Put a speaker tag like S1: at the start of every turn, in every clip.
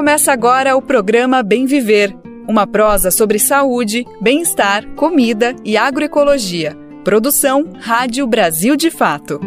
S1: Começa agora o programa Bem Viver, uma prosa sobre saúde, bem-estar, comida e agroecologia. Produção Rádio Brasil de Fato.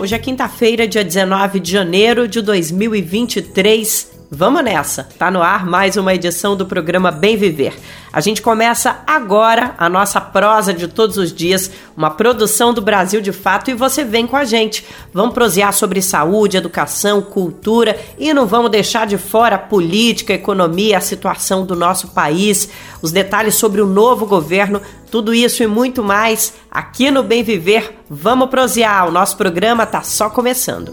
S2: Hoje é quinta-feira, dia 19 de janeiro de 2023. Vamos nessa! Tá no ar mais uma edição do programa Bem Viver. A gente começa agora a nossa prosa de todos os dias, uma produção do Brasil de Fato, e você vem com a gente. Vamos prosear sobre saúde, educação, cultura e não vamos deixar de fora a política, a economia, a situação do nosso país, os detalhes sobre o novo governo, tudo isso e muito mais aqui no Bem Viver. Vamos prosear, o nosso programa tá só começando.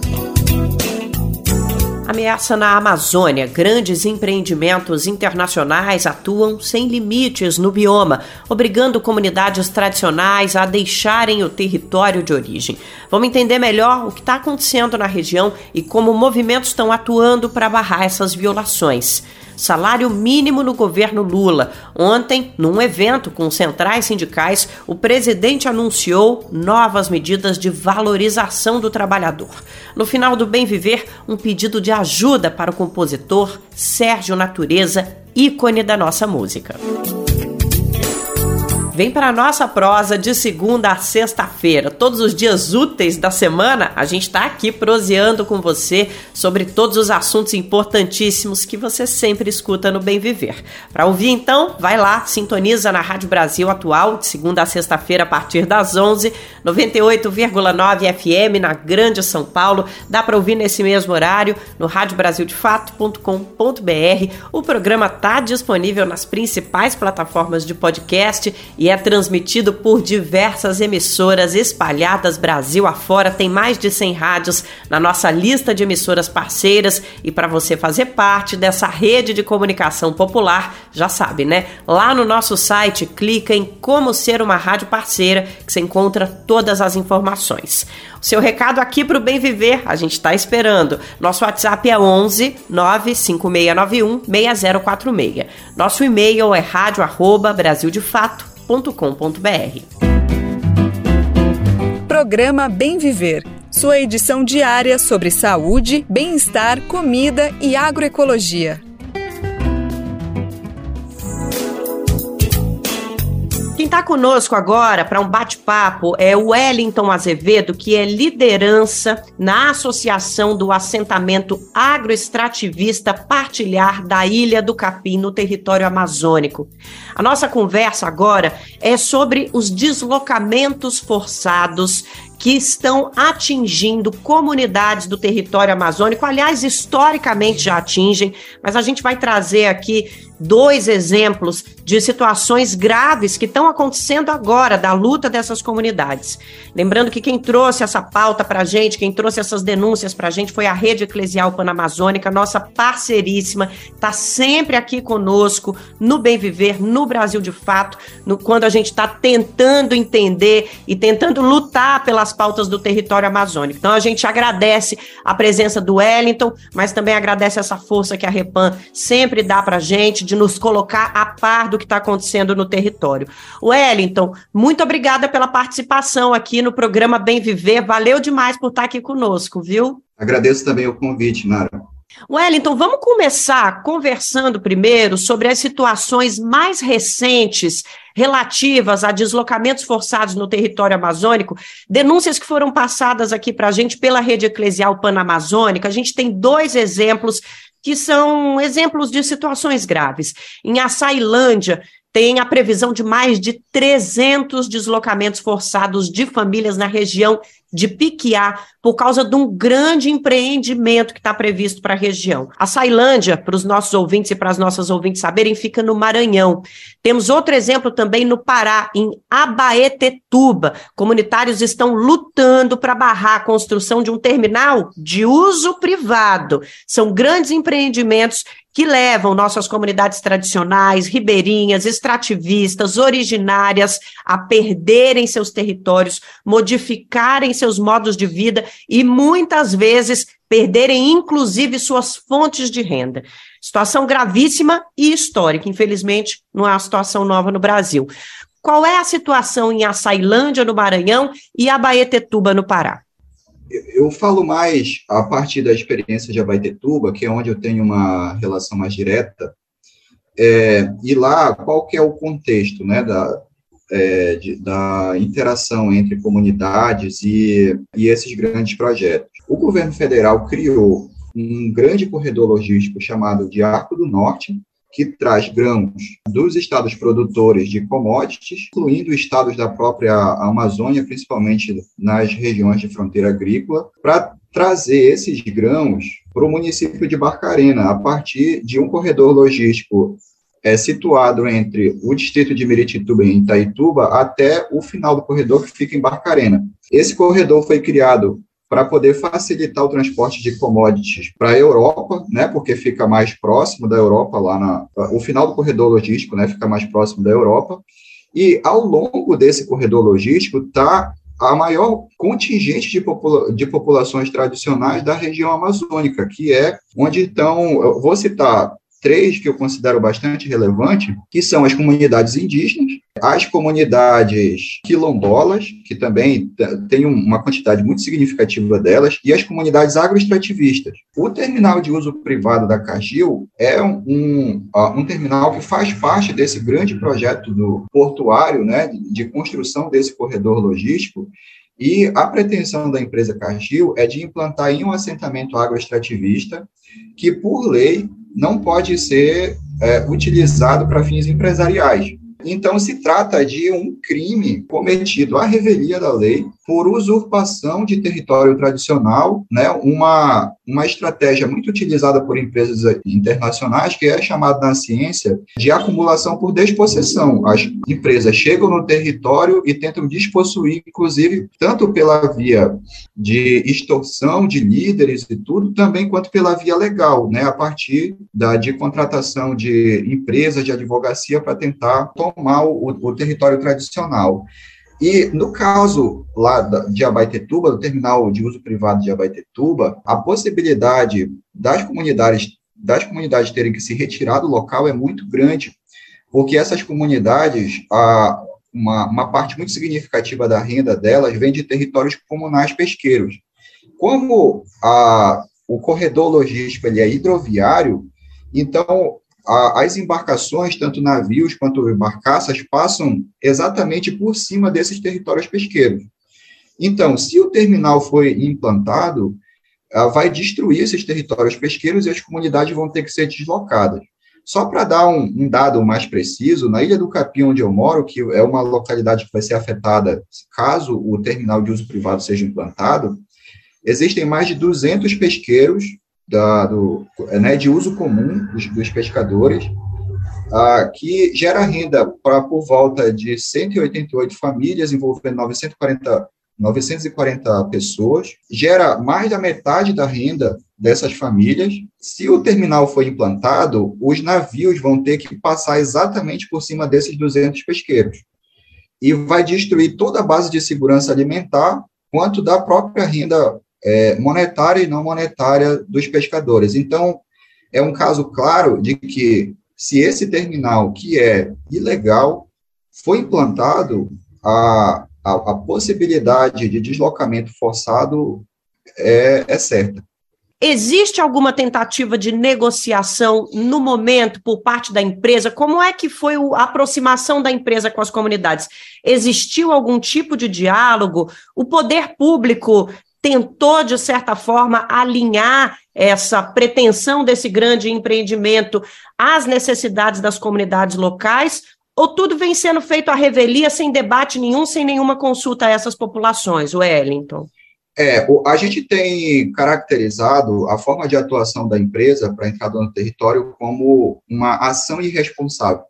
S2: Ameaça na Amazônia. Grandes empreendimentos internacionais atuam sem limites no bioma, obrigando comunidades tradicionais a deixarem o território de origem. Vamos entender melhor o que está acontecendo na região e como movimentos estão atuando para barrar essas violações salário mínimo no governo Lula. Ontem, num evento com centrais sindicais, o presidente anunciou novas medidas de valorização do trabalhador. No final do Bem Viver, um pedido de ajuda para o compositor Sérgio Natureza, ícone da nossa música. Vem para a nossa prosa de segunda a sexta-feira. Todos os dias úteis da semana, a gente está aqui proseando com você sobre todos os assuntos importantíssimos que você sempre escuta no Bem Viver. Para ouvir, então, vai lá, sintoniza na Rádio Brasil Atual, de segunda a sexta-feira, a partir das 11, 98,9 FM, na Grande São Paulo. Dá para ouvir nesse mesmo horário no radiobrasildefato.com.br. O programa está disponível nas principais plataformas de podcast e é transmitido por diversas emissoras espalhadas Brasil afora. Tem mais de 100 rádios na nossa lista de emissoras parceiras e para você fazer parte dessa rede de comunicação popular, já sabe, né? Lá no nosso site, clica em como ser uma rádio parceira que você encontra todas as informações. Seu recado aqui para o Bem Viver, a gente está esperando. Nosso WhatsApp é 11 95691 6046. Nosso e-mail é rádio@brasildefato www.bemviver.com.br.
S1: Programa Bem Viver. Sua edição diária sobre saúde, bem-estar, comida e agroecologia.
S2: Está conosco agora para um bate-papo é o Wellington Azevedo, que é liderança na Associação do Assentamento Agroextrativista Partilhar da Ilha do Capim, no território amazônico. A nossa conversa agora é sobre os deslocamentos forçados que estão atingindo comunidades do território amazônico. Aliás, historicamente já atingem, mas a gente vai trazer aqui dois exemplos de situações graves que estão acontecendo agora da luta dessas comunidades. Lembrando que quem trouxe essa pauta para a gente, quem trouxe essas denúncias para a gente foi a Rede Eclesial Panamazônica, nossa parceiríssima, está sempre aqui conosco no Bem Viver, no Brasil de Fato, no, quando a gente está tentando entender e tentando lutar pelas pautas do território amazônico. Então a gente agradece a presença do Wellington, mas também agradece essa força que a Repan sempre dá para a gente de nos colocar a par do que está acontecendo no território. Wellington, muito obrigada pela participação aqui no programa Bem Viver. Valeu demais por estar aqui conosco, viu?
S3: Agradeço também o convite, Mara.
S2: Wellington, vamos começar conversando primeiro sobre as situações mais recentes relativas a deslocamentos forçados no território amazônico, denúncias que foram passadas aqui para a gente pela rede eclesial panamazônica. A gente tem dois exemplos que são exemplos de situações graves. Em Açailândia, tem a previsão de mais de 300 deslocamentos forçados de famílias na região de Piquiá, por causa de um grande empreendimento que está previsto para a região. A Sailândia, para os nossos ouvintes e para as nossas ouvintes saberem, fica no Maranhão. Temos outro exemplo também no Pará, em Abaetetuba. Comunitários estão lutando para barrar a construção de um terminal de uso privado. São grandes empreendimentos que levam nossas comunidades tradicionais, ribeirinhas, extrativistas, originárias a perderem seus territórios, modificarem seus modos de vida e muitas vezes perderem inclusive suas fontes de renda. Situação gravíssima e histórica, infelizmente, não é uma situação nova no Brasil. Qual é a situação em Açailândia, no Maranhão, e Abaetetuba, no Pará?
S3: eu falo mais a partir da experiência de Abaitetuba, que é onde eu tenho uma relação mais direta, é, e lá, qual que é o contexto, né, da, é, de, da interação entre comunidades e, e esses grandes projetos? O governo federal criou um grande corredor logístico chamado de Arco do Norte, que traz grãos dos estados produtores de commodities, incluindo estados da própria Amazônia, principalmente nas regiões de fronteira agrícola, para trazer esses grãos para o município de Barcarena, a partir de um corredor logístico é, situado entre o distrito de Miritituba e Itaituba até o final do corredor que fica em Barcarena. Esse corredor foi criado para poder facilitar o transporte de commodities para a Europa, né, porque fica mais próximo da Europa, lá na, o final do corredor logístico, né, fica mais próximo da Europa, e ao longo desse corredor logístico está a maior contingente de, popula de populações tradicionais da região amazônica, que é onde estão, vou citar três que eu considero bastante relevante, que são as comunidades indígenas, as comunidades quilombolas, que também tem uma quantidade muito significativa delas, e as comunidades agroextrativistas. O terminal de uso privado da Cagil é um, um, um terminal que faz parte desse grande projeto do portuário, né, de construção desse corredor logístico, e a pretensão da empresa Cargill é de implantar em um assentamento agroextrativista que, por lei, não pode ser é, utilizado para fins empresariais. Então, se trata de um crime cometido à revelia da lei por usurpação de território tradicional, né, uma, uma estratégia muito utilizada por empresas internacionais, que é chamada na ciência de acumulação por despossessão. As empresas chegam no território e tentam despossuir, inclusive, tanto pela via de extorsão de líderes e tudo, também quanto pela via legal, né, a partir da, de contratação de empresas de advocacia para tentar tomar o, o território tradicional. E no caso lá de Abaitetuba, do terminal de uso privado de Abaitetuba, a possibilidade das comunidades das comunidades terem que se retirar do local é muito grande, porque essas comunidades, a, uma, uma parte muito significativa da renda delas vem de territórios comunais pesqueiros. Como a, o corredor logístico ele é hidroviário, então a, as embarcações, tanto navios quanto barcaças, passam exatamente por cima desses territórios pesqueiros. Então, se o terminal foi implantado, vai destruir esses territórios pesqueiros e as comunidades vão ter que ser deslocadas. Só para dar um, um, dado mais preciso, na Ilha do Capim, onde eu moro, que é uma localidade que vai ser afetada caso o terminal de uso privado seja implantado, existem mais de 200 pesqueiros da, do, né, de uso comum dos, dos pescadores, ah, que gera renda para por volta de 188 famílias, envolvendo 940, 940 pessoas, gera mais da metade da renda dessas famílias. Se o terminal for implantado, os navios vão ter que passar exatamente por cima desses 200 pesqueiros. E vai destruir toda a base de segurança alimentar, quanto da própria renda é, monetária e não monetária dos pescadores. Então, é um caso claro de que, se esse terminal, que é ilegal, foi implantado, a, a, a possibilidade de deslocamento forçado é, é certa.
S2: Existe alguma tentativa de negociação no momento por parte da empresa? Como é que foi a aproximação da empresa com as comunidades? Existiu algum tipo de diálogo? O poder público tentou, de certa forma, alinhar essa pretensão desse grande empreendimento às necessidades das comunidades locais? Ou tudo vem sendo feito à revelia, sem debate nenhum, sem nenhuma consulta a essas populações, Wellington?
S3: É, a gente tem caracterizado a forma de atuação da empresa para entrada no território como uma ação irresponsável,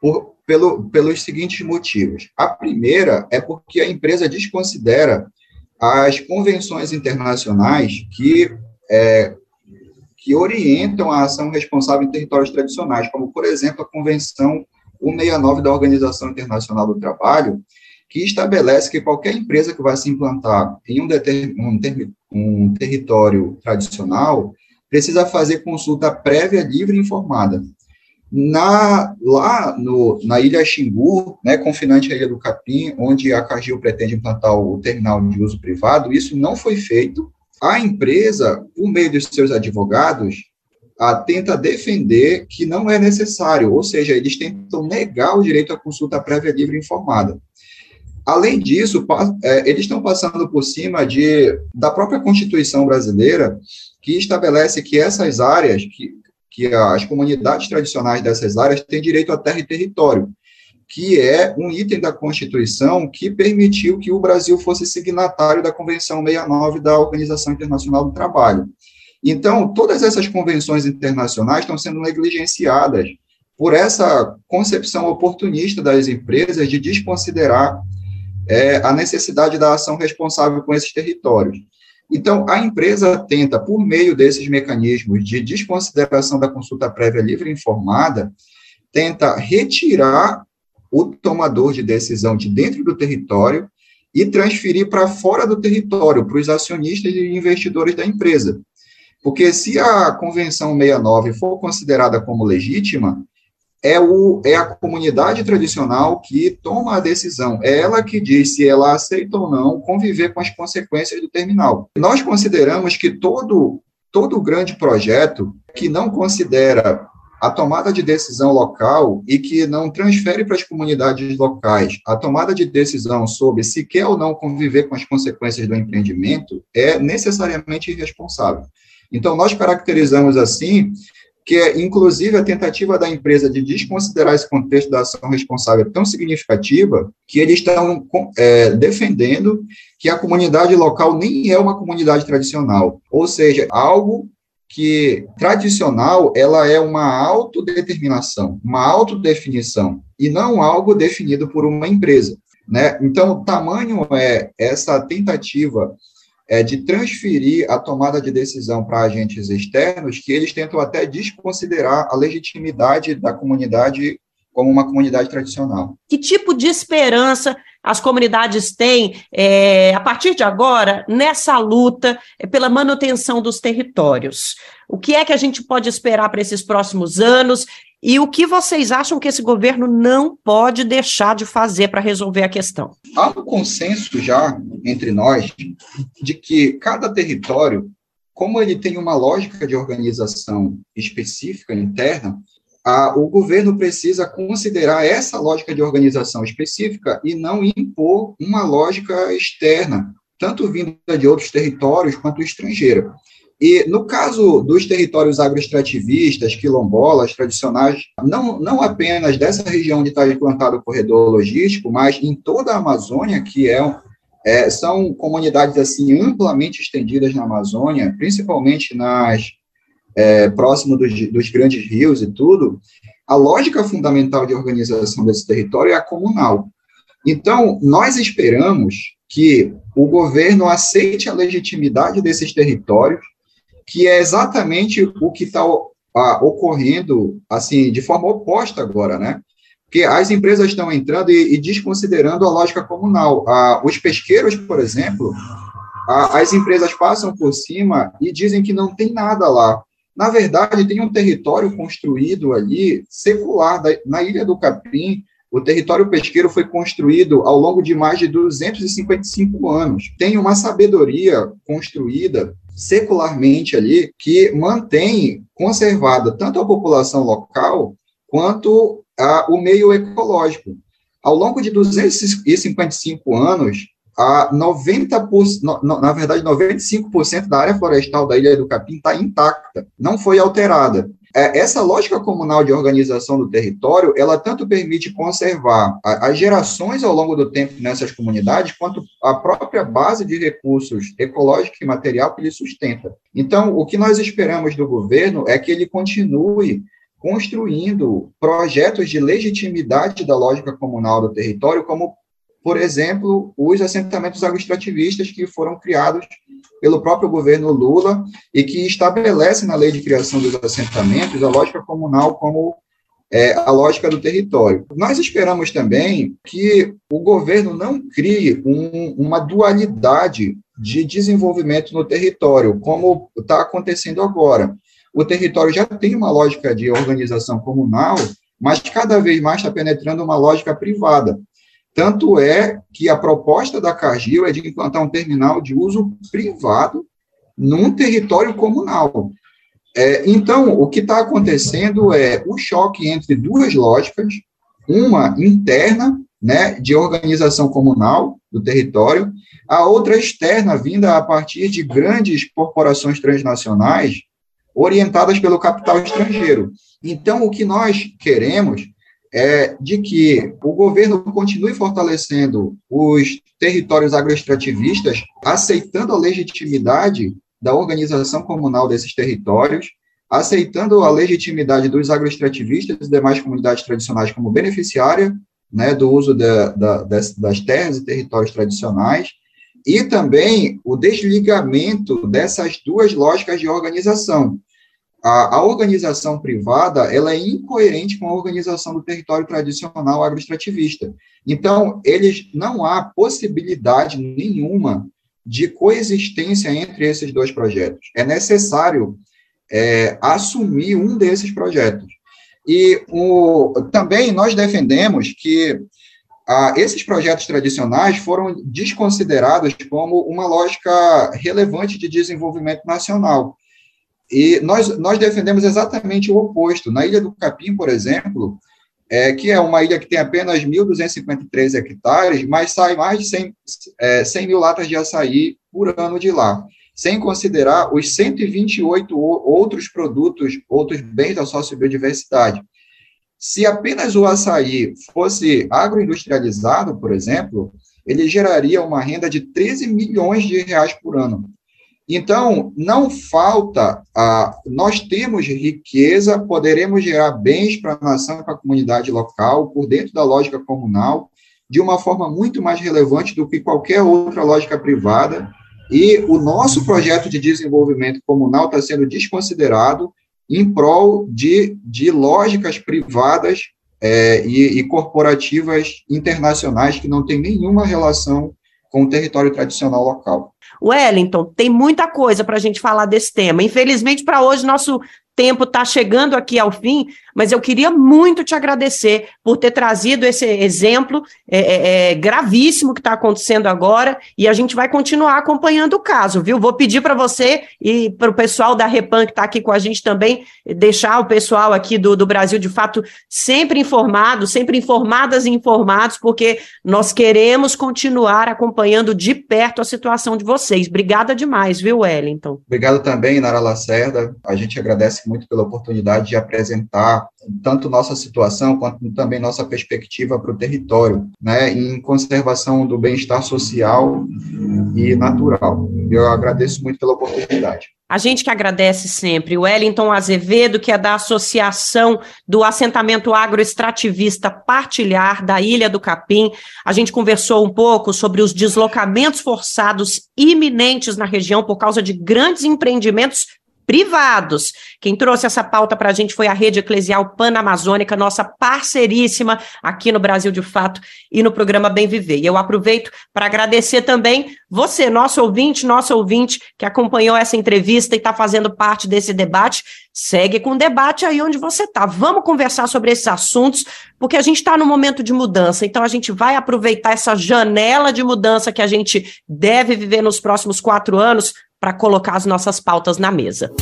S3: por, pelo, pelos seguintes motivos. A primeira é porque a empresa desconsidera as convenções internacionais que, é, que orientam a ação responsável em territórios tradicionais, como, por exemplo, a Convenção 169 da Organização Internacional do Trabalho, que estabelece que qualquer empresa que vai se implantar em um, um, ter um território tradicional precisa fazer consulta prévia, livre e informada. Na, lá no, na Ilha Xingu, né, confinante à Ilha do Capim, onde a Cargill pretende implantar o terminal de uso privado, isso não foi feito. A empresa, por meio dos seus advogados, a, tenta defender que não é necessário, ou seja, eles tentam negar o direito à consulta prévia livre e informada. Além disso, é, eles estão passando por cima de, da própria Constituição brasileira, que estabelece que essas áreas, que, que as comunidades tradicionais dessas áreas têm direito à terra e território, que é um item da Constituição que permitiu que o Brasil fosse signatário da Convenção 69 da Organização Internacional do Trabalho. Então, todas essas convenções internacionais estão sendo negligenciadas por essa concepção oportunista das empresas de desconsiderar é, a necessidade da ação responsável com esses territórios. Então, a empresa tenta, por meio desses mecanismos de desconsideração da consulta prévia livre e informada, tenta retirar o tomador de decisão de dentro do território e transferir para fora do território, para os acionistas e investidores da empresa. Porque se a Convenção 69 for considerada como legítima, é, o, é a comunidade tradicional que toma a decisão. É ela que diz se ela aceita ou não conviver com as consequências do terminal. Nós consideramos que todo, todo grande projeto que não considera a tomada de decisão local e que não transfere para as comunidades locais a tomada de decisão sobre se quer ou não conviver com as consequências do empreendimento é necessariamente irresponsável. Então, nós caracterizamos assim que é, inclusive, a tentativa da empresa de desconsiderar esse contexto da ação responsável é tão significativa que eles estão é, defendendo que a comunidade local nem é uma comunidade tradicional, ou seja, algo que tradicional ela é uma autodeterminação, uma autodefinição, e não algo definido por uma empresa. Né? Então, o tamanho é essa tentativa é, de transferir a tomada de decisão para agentes externos, que eles tentam até desconsiderar a legitimidade da comunidade como uma comunidade tradicional.
S2: Que tipo de esperança as comunidades têm, é, a partir de agora, nessa luta é, pela manutenção dos territórios? O que é que a gente pode esperar para esses próximos anos e o que vocês acham que esse governo não pode deixar de fazer para resolver a questão?
S3: Há um consenso já entre nós de que cada território, como ele tem uma lógica de organização específica interna, a, o governo precisa considerar essa lógica de organização específica e não impor uma lógica externa, tanto vinda de outros territórios quanto estrangeira. E no caso dos territórios agroextrativistas, quilombolas, tradicionais, não, não apenas dessa região onde está implantado o corredor logístico, mas em toda a Amazônia, que é, é, são comunidades assim amplamente estendidas na Amazônia, principalmente nas é, próximo dos, dos grandes rios e tudo, a lógica fundamental de organização desse território é a comunal. Então, nós esperamos que o governo aceite a legitimidade desses territórios, que é exatamente o que está ocorrendo, assim, de forma oposta agora, né? Porque as empresas estão entrando e, e desconsiderando a lógica comunal. os pesqueiros, por exemplo, as empresas passam por cima e dizem que não tem nada lá. Na verdade, tem um território construído ali, secular, na Ilha do Capim, o território pesqueiro foi construído ao longo de mais de 255 anos. Tem uma sabedoria construída secularmente ali que mantém conservada tanto a população local quanto a, o meio ecológico. Ao longo de 255 anos, a 90%, na verdade, 95% da área florestal da Ilha do Capim está intacta, não foi alterada. É, essa lógica comunal de organização do território, ela tanto permite conservar as gerações ao longo do tempo nessas comunidades, quanto a própria base de recursos ecológico e material que ele sustenta. Então, o que nós esperamos do governo é que ele continue construindo projetos de legitimidade da lógica comunal do território, como, por exemplo, os assentamentos agroextrativistas que foram criados pelo próprio governo Lula e que estabelece na lei de criação dos assentamentos a lógica comunal como é, a lógica do território. Nós esperamos também que o governo não crie um, uma dualidade de desenvolvimento no território, como está acontecendo agora. o território já tem uma lógica de organização comunal, mas cada vez mais está penetrando uma lógica privada. Tanto é que a proposta da Cargill é de implantar um terminal de uso privado num território comunal. É, então, o que está acontecendo é o choque entre duas lógicas, uma interna, né, de organização comunal do território, a outra externa, vinda a partir de grandes corporações transnacionais orientadas pelo capital estrangeiro. Então, o que nós queremos é de que o governo continue fortalecendo os territórios agroextrativistas, aceitando a legitimidade da organização comunal desses territórios, aceitando a legitimidade dos agroextrativistas e demais comunidades tradicionais como beneficiária né, do uso da, da, das, das terras e territórios tradicionais, e também o desligamento dessas duas lógicas de organização. A, a, organização privada ela é incoerente com a organização do território tradicional agroextrativista. Então, eles não há possibilidade nenhuma de coexistência entre esses dois projetos. É necessário é, assumir um desses projetos. E o, também nós defendemos que ah, esses projetos tradicionais foram desconsiderados como uma lógica relevante de desenvolvimento nacional. E nós, nós defendemos exatamente o oposto. Na Ilha do Capim, por exemplo, é, que é uma ilha que tem apenas 1.253 hectares, mas sai mais de 100, é, 100 mil latas de açaí por ano de lá, sem considerar os 128 outros produtos, outros bens da sociobiodiversidade. Se apenas o açaí fosse agroindustrializado, por exemplo, ele geraria uma renda de 13 milhões de reais por ano. Então, não falta, a, nós temos riqueza, poderemos gerar bens para a nação para a comunidade local, por dentro da lógica comunal, de uma forma muito mais relevante do que qualquer outra lógica privada, e o nosso projeto de desenvolvimento comunal está sendo desconsiderado em prol de, de lógicas privadas é, e, e corporativas internacionais que não têm nenhuma relação com o território tradicional local.
S2: Wellington, tem muita coisa para a gente falar desse tema. Infelizmente, para hoje, nosso tempo está chegando aqui ao fim, mas eu queria muito te agradecer por ter trazido esse exemplo é, é, é gravíssimo que está acontecendo agora e a gente vai continuar acompanhando o caso, viu? Vou pedir para você e para o pessoal da Repan que está aqui com a gente também, deixar o pessoal aqui do, do Brasil de fato sempre informado, sempre informadas e informados, porque nós queremos continuar acompanhando de perto a situação de vocês. Obrigada demais, viu, Wellington?
S3: Obrigado também, Nara Lacerda. A gente agradece muito pela oportunidade de apresentar tanto nossa situação quanto também nossa perspectiva para o território, né, em conservação do bem-estar social e natural. Eu agradeço muito pela oportunidade.
S2: A gente que agradece sempre. O Wellington Azevedo, que é da Associação do Assentamento Agroextrativista Partilhar da Ilha do Capim. A gente conversou um pouco sobre os deslocamentos forçados iminentes na região por causa de grandes empreendimentos privados. Quem trouxe essa pauta para a gente foi a Rede Eclesial Panamazônica, nossa parceiríssima aqui no Brasil de Fato e no programa Bem Viver. E eu aproveito para agradecer também você, nosso ouvinte, nosso ouvinte, que acompanhou essa entrevista e está fazendo parte desse debate. Segue com o debate aí onde você está. Vamos conversar sobre esses assuntos, porque a gente está num momento de mudança. Então, a gente vai aproveitar essa janela de mudança que a gente deve viver nos próximos quatro anos para colocar as nossas pautas na mesa.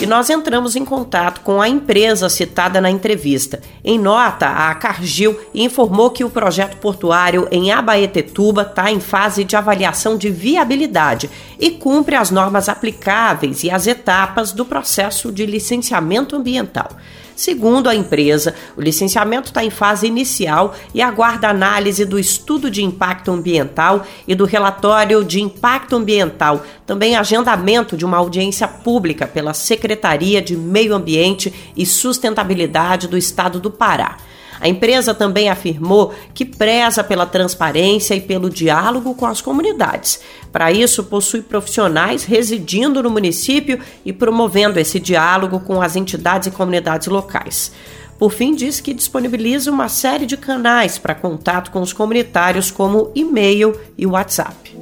S2: E nós entramos em contato com a empresa citada na entrevista. Em nota, a Cargill informou que o projeto portuário em Abaetetuba está em fase de avaliação de viabilidade e cumpre as normas aplicáveis e as etapas do processo de licenciamento ambiental. Segundo a empresa, o licenciamento está em fase inicial e aguarda análise do estudo de impacto ambiental e do relatório de impacto ambiental, também agendamento de uma audiência pública pela Secretaria de Meio Ambiente e Sustentabilidade do Estado do Pará. A empresa também afirmou que preza pela transparência e pelo diálogo com as comunidades. Para isso, possui profissionais residindo no município e promovendo esse diálogo com as entidades e comunidades locais. Por fim, diz que disponibiliza uma série de canais para contato com os comunitários, como e-mail e WhatsApp.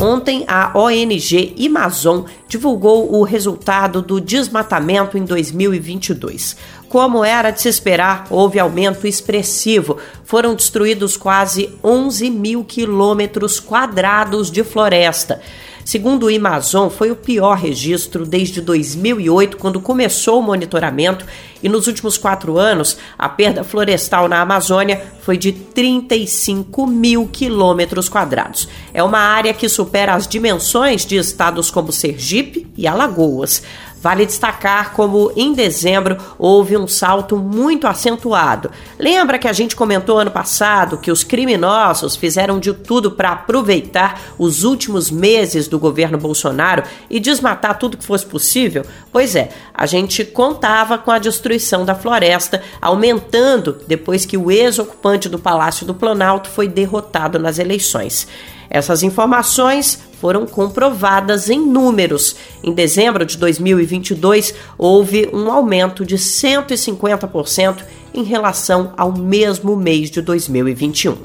S2: Ontem, a ONG Amazon divulgou o resultado do desmatamento em 2022. Como era de se esperar, houve aumento expressivo. Foram destruídos quase 11 mil quilômetros quadrados de floresta. Segundo o Amazon, foi o pior registro desde 2008, quando começou o monitoramento, e nos últimos quatro anos, a perda florestal na Amazônia foi de 35 mil quilômetros quadrados. É uma área que supera as dimensões de estados como Sergipe e Alagoas. Vale destacar como em dezembro houve um salto muito acentuado. Lembra que a gente comentou ano passado que os criminosos fizeram de tudo para aproveitar os últimos meses do governo Bolsonaro e desmatar tudo que fosse possível? Pois é, a gente contava com a destruição da floresta, aumentando depois que o ex-ocupante do Palácio do Planalto foi derrotado nas eleições. Essas informações foram comprovadas em números. Em dezembro de 2022, houve um aumento de 150% em relação ao mesmo mês de 2021.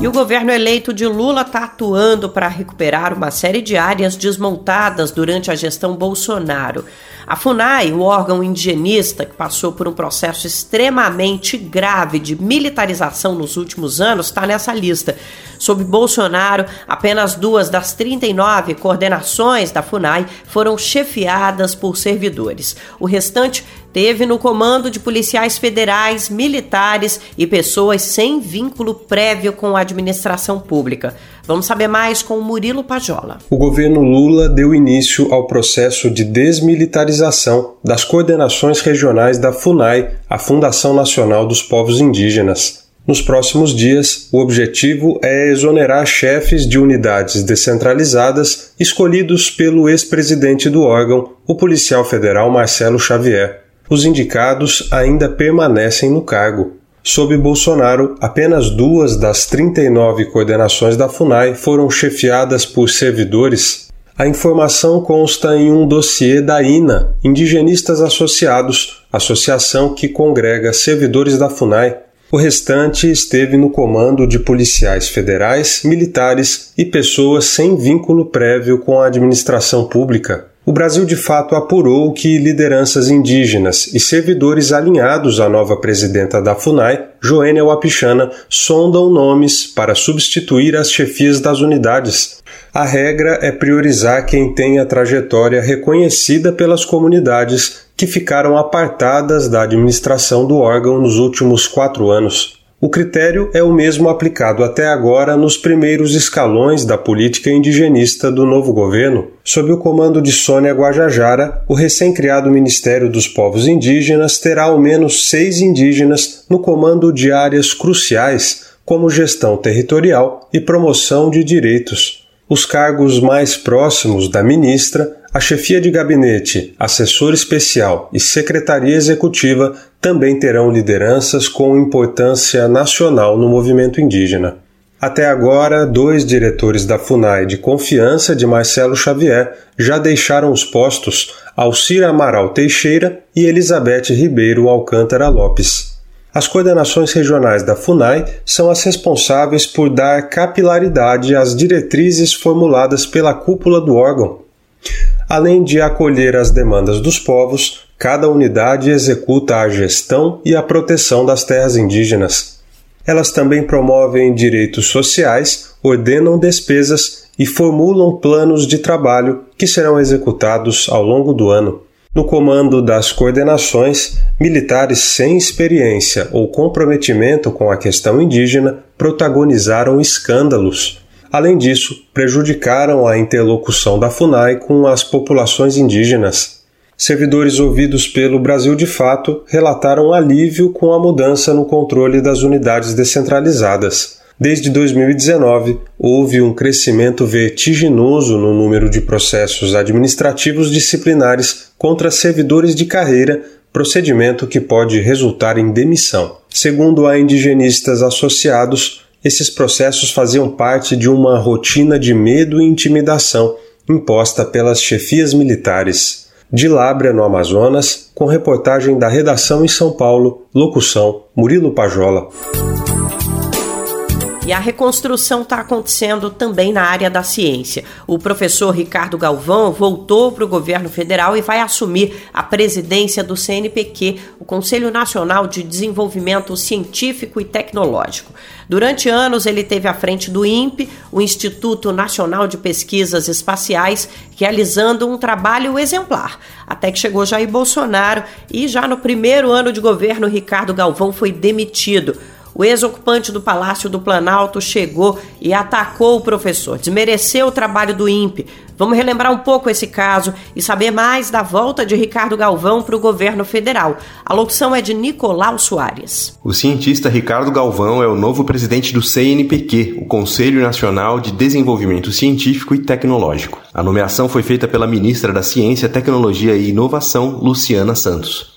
S2: E o governo eleito de Lula está atuando para recuperar uma série de áreas desmontadas durante a gestão Bolsonaro. A FUNAI, o órgão indigenista que passou por um processo extremamente grave de militarização nos últimos anos, está nessa lista. Sob Bolsonaro, apenas duas das 39 coordenações da FUNAI foram chefiadas por servidores. O restante teve no comando de policiais federais, militares e pessoas sem vínculo prévio com a administração pública. Vamos saber mais com Murilo Pajola.
S4: O governo Lula deu início ao processo de desmilitarização das coordenações regionais da FUNAI, a Fundação Nacional dos Povos Indígenas. Nos próximos dias, o objetivo é exonerar chefes de unidades descentralizadas escolhidos pelo ex-presidente do órgão, o policial federal Marcelo Xavier os indicados ainda permanecem no cargo. Sob Bolsonaro, apenas duas das 39 coordenações da FUNAI foram chefiadas por servidores. A informação consta em um dossiê da INA, Indigenistas Associados, associação que congrega servidores da FUNAI. O restante esteve no comando de policiais federais, militares e pessoas sem vínculo prévio com a administração pública. O Brasil de fato apurou que lideranças indígenas e servidores alinhados à nova presidenta da FUNAI, Joênia Wapichana, sondam nomes para substituir as chefias das unidades. A regra é priorizar quem tem a trajetória reconhecida pelas comunidades que ficaram apartadas da administração do órgão nos últimos quatro anos. O critério é o mesmo aplicado até agora nos primeiros escalões da política indigenista do novo governo. Sob o comando de Sônia Guajajara, o recém-criado Ministério dos Povos Indígenas terá ao menos seis indígenas no comando de áreas cruciais, como gestão territorial e promoção de direitos. Os cargos mais próximos da ministra a chefia de gabinete, assessor especial e secretaria executiva também terão lideranças com importância nacional no movimento indígena. Até agora, dois diretores da FUNAI de confiança de Marcelo Xavier já deixaram os postos, Alcira Amaral Teixeira e Elizabeth Ribeiro Alcântara Lopes. As coordenações regionais da FUNAI são as responsáveis por dar capilaridade às diretrizes formuladas pela cúpula do órgão, Além de acolher as demandas dos povos, cada unidade executa a gestão e a proteção das terras indígenas. Elas também promovem direitos sociais, ordenam despesas e formulam planos de trabalho que serão executados ao longo do ano. No comando das coordenações, militares sem experiência ou comprometimento com a questão indígena protagonizaram escândalos Além disso, prejudicaram a interlocução da FUNAI com as populações indígenas. Servidores ouvidos pelo Brasil de Fato relataram alívio com a mudança no controle das unidades descentralizadas. Desde 2019, houve um crescimento vertiginoso no número de processos administrativos disciplinares contra servidores de carreira, procedimento que pode resultar em demissão. Segundo a Indigenistas Associados, esses processos faziam parte de uma rotina de medo e intimidação imposta pelas chefias militares. De Lábrea, no Amazonas, com reportagem da redação em São Paulo, locução Murilo Pajola.
S2: E a reconstrução está acontecendo também na área da ciência. O professor Ricardo Galvão voltou para o governo federal e vai assumir a presidência do CNPq, o Conselho Nacional de Desenvolvimento Científico e Tecnológico. Durante anos, ele teve à frente do INPE, o Instituto Nacional de Pesquisas Espaciais, realizando um trabalho exemplar. Até que chegou Jair Bolsonaro e, já no primeiro ano de governo, Ricardo Galvão foi demitido. O ex-ocupante do Palácio do Planalto chegou e atacou o professor, desmereceu o trabalho do INPE. Vamos relembrar um pouco esse caso e saber mais da volta de Ricardo Galvão para o governo federal. A locução é de Nicolau Soares.
S5: O cientista Ricardo Galvão é o novo presidente do CNPq, o Conselho Nacional de Desenvolvimento Científico e Tecnológico. A nomeação foi feita pela ministra da Ciência, Tecnologia e Inovação, Luciana Santos.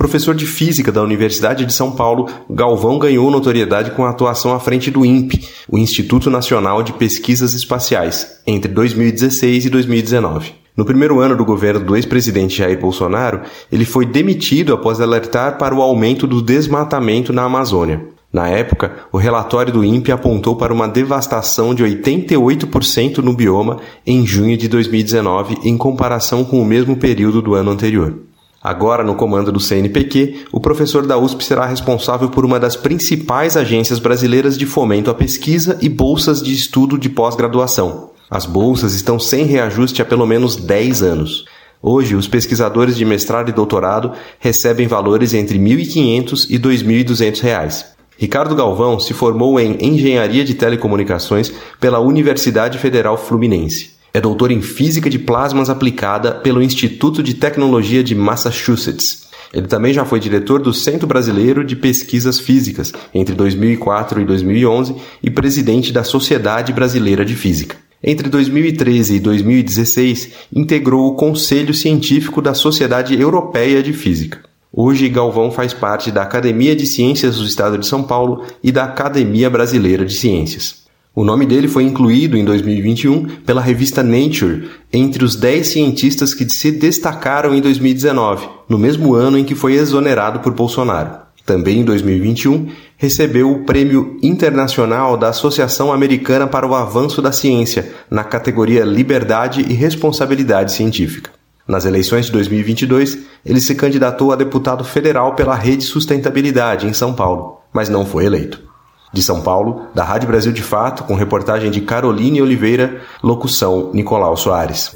S5: Professor de Física da Universidade de São Paulo, Galvão ganhou notoriedade com a atuação à frente do INPE, o Instituto Nacional de Pesquisas Espaciais, entre 2016 e 2019. No primeiro ano do governo do ex-presidente Jair Bolsonaro, ele foi demitido após alertar para o aumento do desmatamento na Amazônia. Na época, o relatório do INPE apontou para uma devastação de 88% no bioma em junho de 2019, em comparação com o mesmo período do ano anterior. Agora, no comando do CNPq, o professor da USP será responsável por uma das principais agências brasileiras de fomento à pesquisa e bolsas de estudo de pós-graduação. As bolsas estão sem reajuste há pelo menos 10 anos. Hoje, os pesquisadores de mestrado e doutorado recebem valores entre R$ 1.500 e 2.200 reais. Ricardo Galvão se formou em Engenharia de Telecomunicações pela Universidade Federal Fluminense. É doutor em Física de Plasmas aplicada pelo Instituto de Tecnologia de Massachusetts. Ele também já foi diretor do Centro Brasileiro de Pesquisas Físicas entre 2004 e 2011 e presidente da Sociedade Brasileira de Física. Entre 2013 e 2016, integrou o Conselho Científico da Sociedade Europeia de Física. Hoje, Galvão faz parte da Academia de Ciências do Estado de São Paulo e da Academia Brasileira de Ciências. O nome dele foi incluído em 2021 pela revista Nature entre os 10 cientistas que se destacaram em 2019, no mesmo ano em que foi exonerado por Bolsonaro. Também em 2021, recebeu o Prêmio Internacional da Associação Americana para o Avanço da Ciência, na categoria Liberdade e Responsabilidade Científica. Nas eleições de 2022, ele se candidatou a deputado federal pela Rede Sustentabilidade em São Paulo, mas não foi eleito. De São Paulo, da Rádio Brasil de Fato, com reportagem de Caroline Oliveira, locução Nicolau Soares.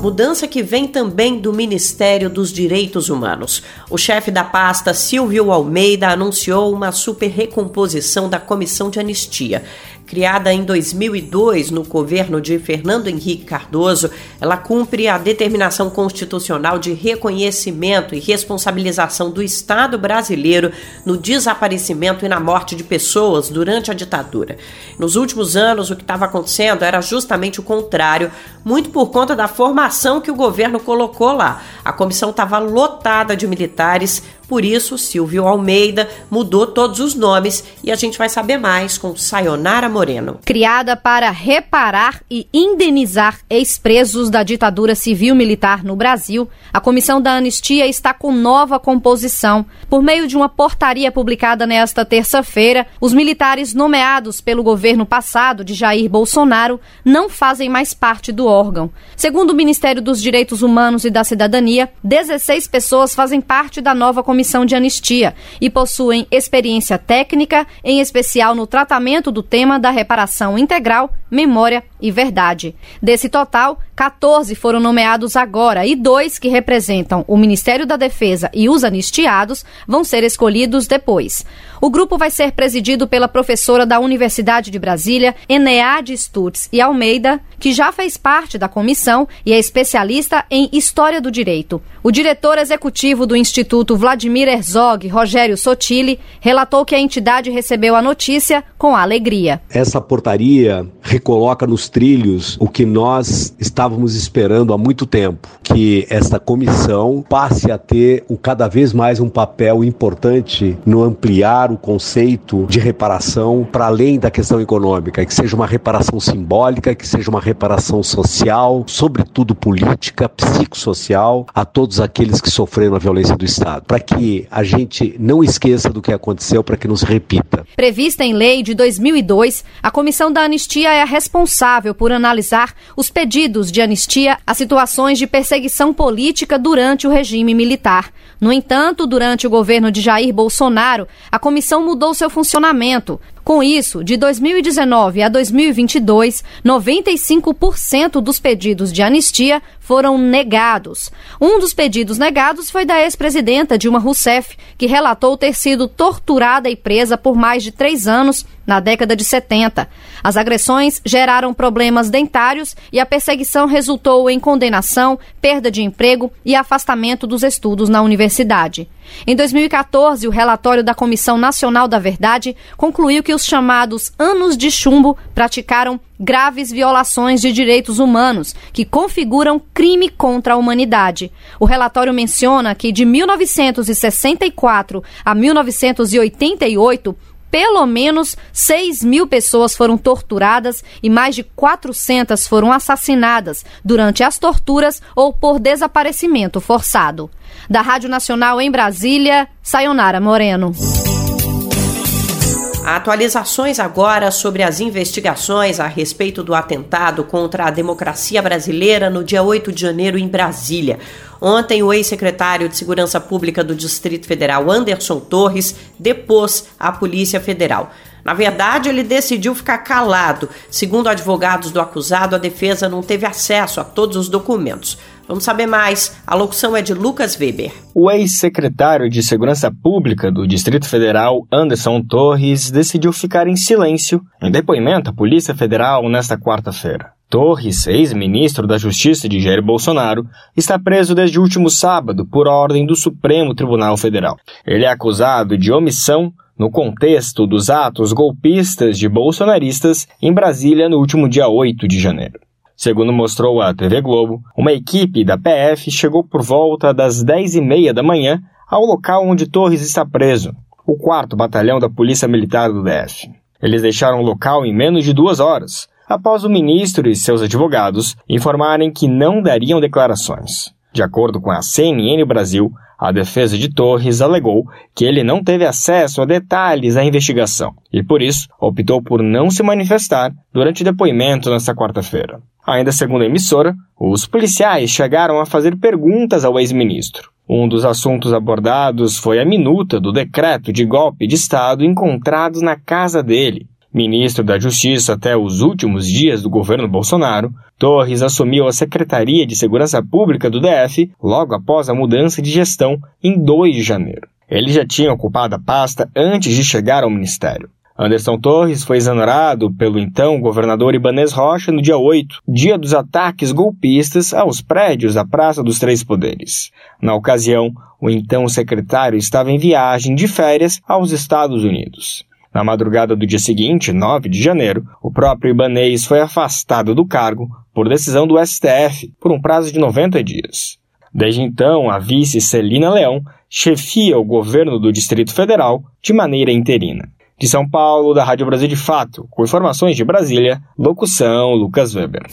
S2: Mudança que vem também do Ministério dos Direitos Humanos. O chefe da pasta, Silvio Almeida, anunciou uma super recomposição da Comissão de Anistia. Criada em 2002 no governo de Fernando Henrique Cardoso, ela cumpre a determinação constitucional de reconhecimento e responsabilização do Estado brasileiro no desaparecimento e na morte de pessoas durante a ditadura. Nos últimos anos, o que estava acontecendo era justamente o contrário, muito por conta da formação que o governo colocou lá. A comissão estava lotada de militares, por isso, Silvio Almeida mudou todos os nomes e a gente vai saber mais com Sayonara Moreno.
S6: Criada para reparar e indenizar ex-presos da ditadura civil-militar no Brasil, a Comissão da Anistia está com nova composição. Por meio de uma portaria publicada nesta terça-feira, os militares nomeados pelo governo passado de Jair Bolsonaro não fazem mais parte do órgão. Segundo o Ministério dos Direitos Humanos e da Cidadania, 16 pessoas fazem parte da nova comissão comissão de anistia e possuem experiência técnica, em especial no tratamento do tema da reparação integral, memória e verdade. Desse total, 14 foram nomeados agora e dois que representam o Ministério da Defesa e os anistiados vão ser escolhidos depois. O grupo vai ser presidido pela professora da Universidade de Brasília, Eneade Stutz e Almeida, que já fez parte da comissão e é especialista em História do Direito. O diretor executivo do Instituto Vladimir Herzog, Rogério Sotile, relatou que a entidade recebeu a notícia com alegria.
S7: Essa portaria recoloca nos trilhos o que nós estávamos esperando há muito tempo, que esta comissão passe a ter um, cada vez mais um papel importante no ampliar o conceito de reparação para além da questão econômica, que seja uma reparação simbólica, que seja uma reparação social, sobretudo política, psicossocial, a todos aqueles que sofreram a violência do Estado, para que a gente não esqueça do que aconteceu, para que não se repita.
S6: Prevista em lei de 2002, a Comissão da Anistia é a responsável por analisar os pedidos de anistia a situações de perseguição política durante o regime militar. No entanto, durante o governo de Jair Bolsonaro, a comissão mudou seu funcionamento. Com isso, de 2019 a 2022, 95% dos pedidos de anistia foram negados. Um dos pedidos negados foi da ex-presidenta Dilma Rousseff, que relatou ter sido torturada e presa por mais de três anos na década de 70. As agressões geraram problemas dentários e a perseguição resultou em condenação, perda de emprego e afastamento dos estudos na universidade. Em 2014, o relatório da Comissão Nacional da Verdade concluiu que os chamados anos de chumbo praticaram graves violações de direitos humanos que configuram crime contra a humanidade. O relatório menciona que de 1964 a 1988 pelo menos 6 mil pessoas foram torturadas e mais de 400 foram assassinadas durante as torturas ou por desaparecimento forçado. Da Rádio Nacional em Brasília, Sayonara Moreno.
S2: Atualizações agora sobre as investigações a respeito do atentado contra a democracia brasileira no dia 8 de janeiro em Brasília. Ontem, o ex-secretário de Segurança Pública do Distrito Federal, Anderson Torres, depôs a Polícia Federal. Na verdade, ele decidiu ficar calado. Segundo advogados do acusado, a defesa não teve acesso a todos os documentos. Vamos saber mais. A locução é de Lucas Weber.
S8: O ex-secretário de Segurança Pública do Distrito Federal, Anderson Torres, decidiu ficar em silêncio em depoimento à Polícia Federal nesta quarta-feira. Torres, ex-ministro da Justiça de Jair Bolsonaro, está preso desde o último sábado por ordem do Supremo Tribunal Federal. Ele é acusado de omissão no contexto dos atos golpistas de bolsonaristas em Brasília no último dia 8 de janeiro. Segundo mostrou a TV Globo, uma equipe da PF chegou por volta das 10h30 da manhã ao local onde Torres está preso, o 4 Batalhão da Polícia Militar do DF. Eles deixaram o local em menos de duas horas, após o ministro e seus advogados informarem que não dariam declarações. De acordo com a CNN Brasil, a defesa de Torres alegou que ele não teve acesso a detalhes da investigação e, por isso, optou por não se manifestar durante o depoimento nesta quarta-feira. Ainda segundo a emissora, os policiais chegaram a fazer perguntas ao ex-ministro. Um dos assuntos abordados foi a minuta do decreto de golpe de Estado encontrado na casa dele. Ministro da Justiça até os últimos dias do governo Bolsonaro, Torres assumiu a Secretaria de Segurança Pública do DF logo após a mudança de gestão em 2 de janeiro. Ele já tinha ocupado a pasta antes de chegar ao ministério. Anderson Torres foi exonerado pelo então governador Ibanez Rocha no dia 8, dia dos ataques golpistas aos prédios da Praça dos Três Poderes. Na ocasião, o então secretário estava em viagem de férias aos Estados Unidos. Na madrugada do dia seguinte, 9 de janeiro, o próprio Ibanez foi afastado do cargo por decisão do STF por um prazo de 90 dias. Desde então, a vice Celina Leão chefia o governo do Distrito Federal de maneira interina. De São Paulo, da Rádio Brasil de Fato, com informações de Brasília, locução Lucas Weber.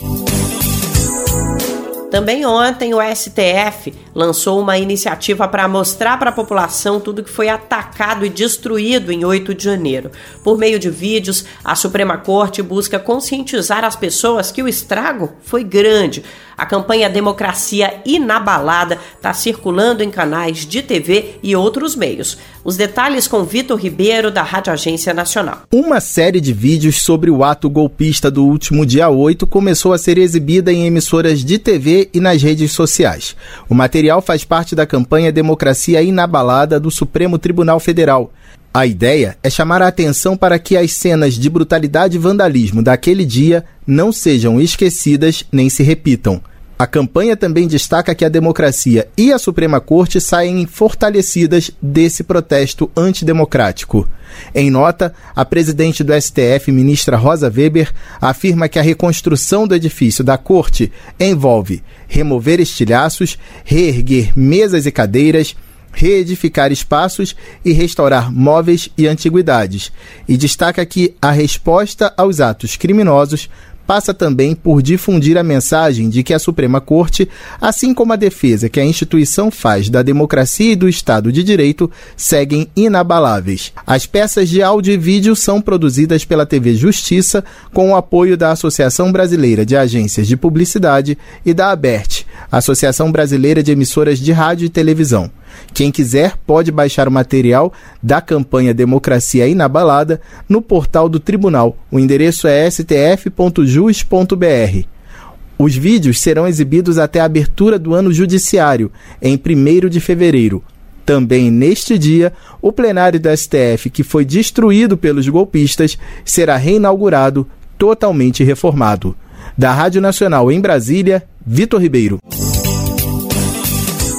S2: Também ontem o STF lançou uma iniciativa para mostrar para a população tudo que foi atacado e destruído em 8 de janeiro. Por meio de vídeos, a Suprema Corte busca conscientizar as pessoas que o estrago foi grande. A campanha Democracia Inabalada está circulando em canais de TV e outros meios. Os detalhes com Vitor Ribeiro, da Rádio Agência Nacional.
S9: Uma série de vídeos sobre o ato golpista do último dia 8 começou a ser exibida em emissoras de TV e nas redes sociais. O material faz parte da campanha Democracia Inabalada do Supremo Tribunal Federal. A ideia é chamar a atenção para que as cenas de brutalidade e vandalismo daquele dia não sejam esquecidas nem se repitam. A campanha também destaca que a democracia e a Suprema Corte saem fortalecidas desse protesto antidemocrático. Em nota, a presidente do STF, ministra Rosa Weber, afirma que a reconstrução do edifício da Corte envolve remover estilhaços, reerguer mesas e cadeiras, reedificar espaços e restaurar móveis e antiguidades, e destaca que a resposta aos atos criminosos passa também por difundir a mensagem de que a Suprema Corte, assim como a defesa que a instituição faz da democracia e do Estado de Direito, seguem inabaláveis. As peças de áudio e vídeo são produzidas pela TV Justiça com o apoio da Associação Brasileira de Agências de Publicidade e da ABERT, Associação Brasileira de Emissoras de Rádio e Televisão. Quem quiser pode baixar o material da campanha Democracia Inabalada no portal do Tribunal. O endereço é stf.jus.br. Os vídeos serão exibidos até a abertura do ano judiciário, em 1 de fevereiro. Também neste dia, o plenário do STF, que foi destruído pelos golpistas, será reinaugurado, totalmente reformado. Da Rádio Nacional em Brasília, Vitor Ribeiro.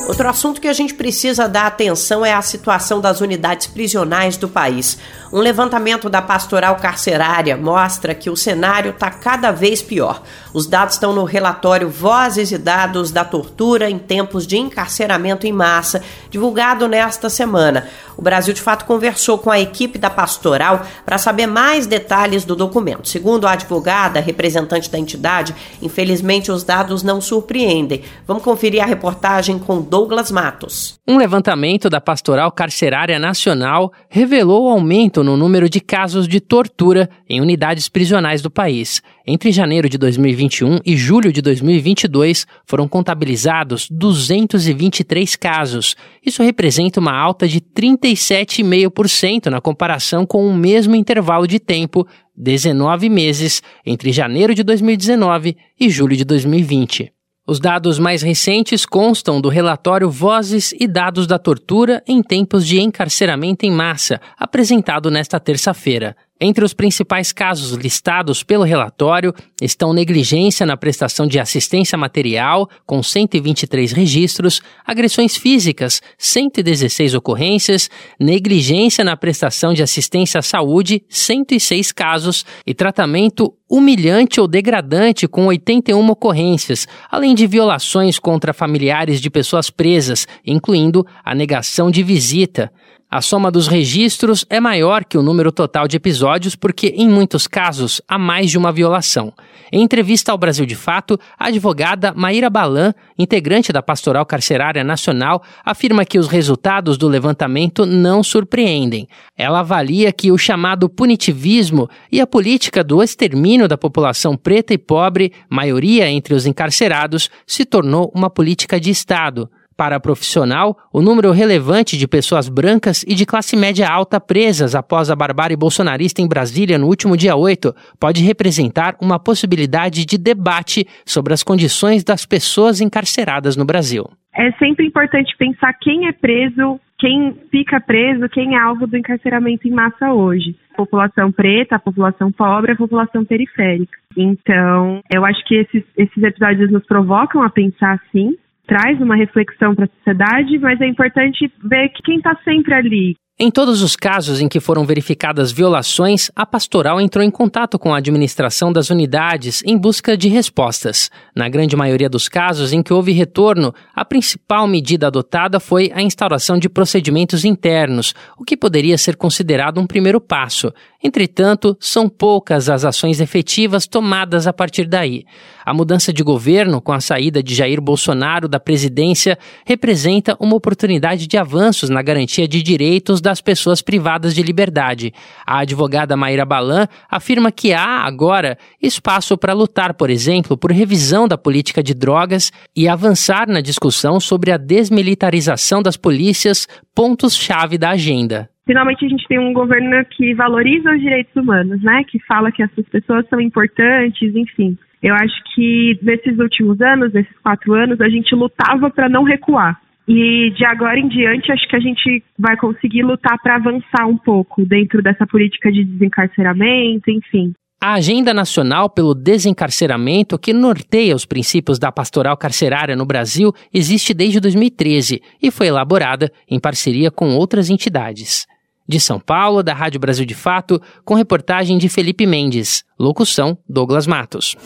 S2: Outro assunto que a gente precisa dar atenção é a situação das unidades prisionais do país. Um levantamento da pastoral carcerária mostra que o cenário está cada vez pior. Os dados estão no relatório Vozes e Dados da Tortura em Tempos de Encarceramento em Massa, divulgado nesta semana. O Brasil, de fato, conversou com a equipe da pastoral para saber mais detalhes do documento. Segundo a advogada, representante da entidade, infelizmente os dados não surpreendem. Vamos conferir a reportagem com Douglas Matos.
S10: Um levantamento da Pastoral Carcerária Nacional revelou o aumento no número de casos de tortura em unidades prisionais do país. Entre janeiro de 2021 e julho de 2022, foram contabilizados 223 casos. Isso representa uma alta de 37,5% na comparação com o mesmo intervalo de tempo, 19 meses, entre janeiro de 2019 e julho de 2020. Os dados mais recentes constam do relatório Vozes e Dados da Tortura em Tempos de Encarceramento em Massa, apresentado nesta terça-feira. Entre os principais casos listados pelo relatório estão negligência na prestação de assistência material, com 123 registros, agressões físicas, 116 ocorrências, negligência na prestação de assistência à saúde, 106 casos, e tratamento humilhante ou degradante, com 81 ocorrências, além de violações contra familiares de pessoas presas, incluindo a negação de visita. A soma dos registros é maior que o número total de episódios porque, em muitos casos, há mais de uma violação. Em entrevista ao Brasil de Fato, a advogada Maíra Balan, integrante da Pastoral Carcerária Nacional, afirma que os resultados do levantamento não surpreendem. Ela avalia que o chamado punitivismo e a política do extermínio da população preta e pobre, maioria entre os encarcerados, se tornou uma política de Estado. Para a profissional, o número relevante de pessoas brancas e de classe média alta presas após a barbárie bolsonarista em Brasília no último dia 8 pode representar uma possibilidade de debate sobre as condições das pessoas encarceradas no Brasil.
S11: É sempre importante pensar quem é preso, quem fica preso, quem é alvo do encarceramento em massa hoje. A população preta, a população pobre, a população periférica. Então, eu acho que esses, esses episódios nos provocam a pensar assim traz uma reflexão para a sociedade, mas é importante ver que quem está sempre ali,
S10: em todos os casos em que foram verificadas violações, a pastoral entrou em contato com a administração das unidades em busca de respostas. Na grande maioria dos casos em que houve retorno, a principal medida adotada foi a instauração de procedimentos internos, o que poderia ser considerado um primeiro passo. Entretanto, são poucas as ações efetivas tomadas a partir daí. A mudança de governo, com a saída de Jair Bolsonaro da presidência, representa uma oportunidade de avanços na garantia de direitos das pessoas privadas de liberdade. A advogada Maíra Balan afirma que há, agora, espaço para lutar, por exemplo, por revisão da política de drogas e avançar na discussão sobre a desmilitarização das polícias, pontos-chave da agenda
S11: finalmente a gente tem um governo que valoriza os direitos humanos, né? Que fala que essas pessoas são importantes, enfim. Eu acho que nesses últimos anos, nesses quatro anos, a gente lutava para não recuar. E de agora em diante, acho que a gente vai conseguir lutar para avançar um pouco dentro dessa política de desencarceramento, enfim.
S10: A Agenda Nacional pelo Desencarceramento, que norteia os princípios da pastoral carcerária no Brasil, existe desde 2013 e foi elaborada em parceria com outras entidades. De São Paulo, da Rádio Brasil de Fato, com reportagem de Felipe Mendes. Locução: Douglas Matos.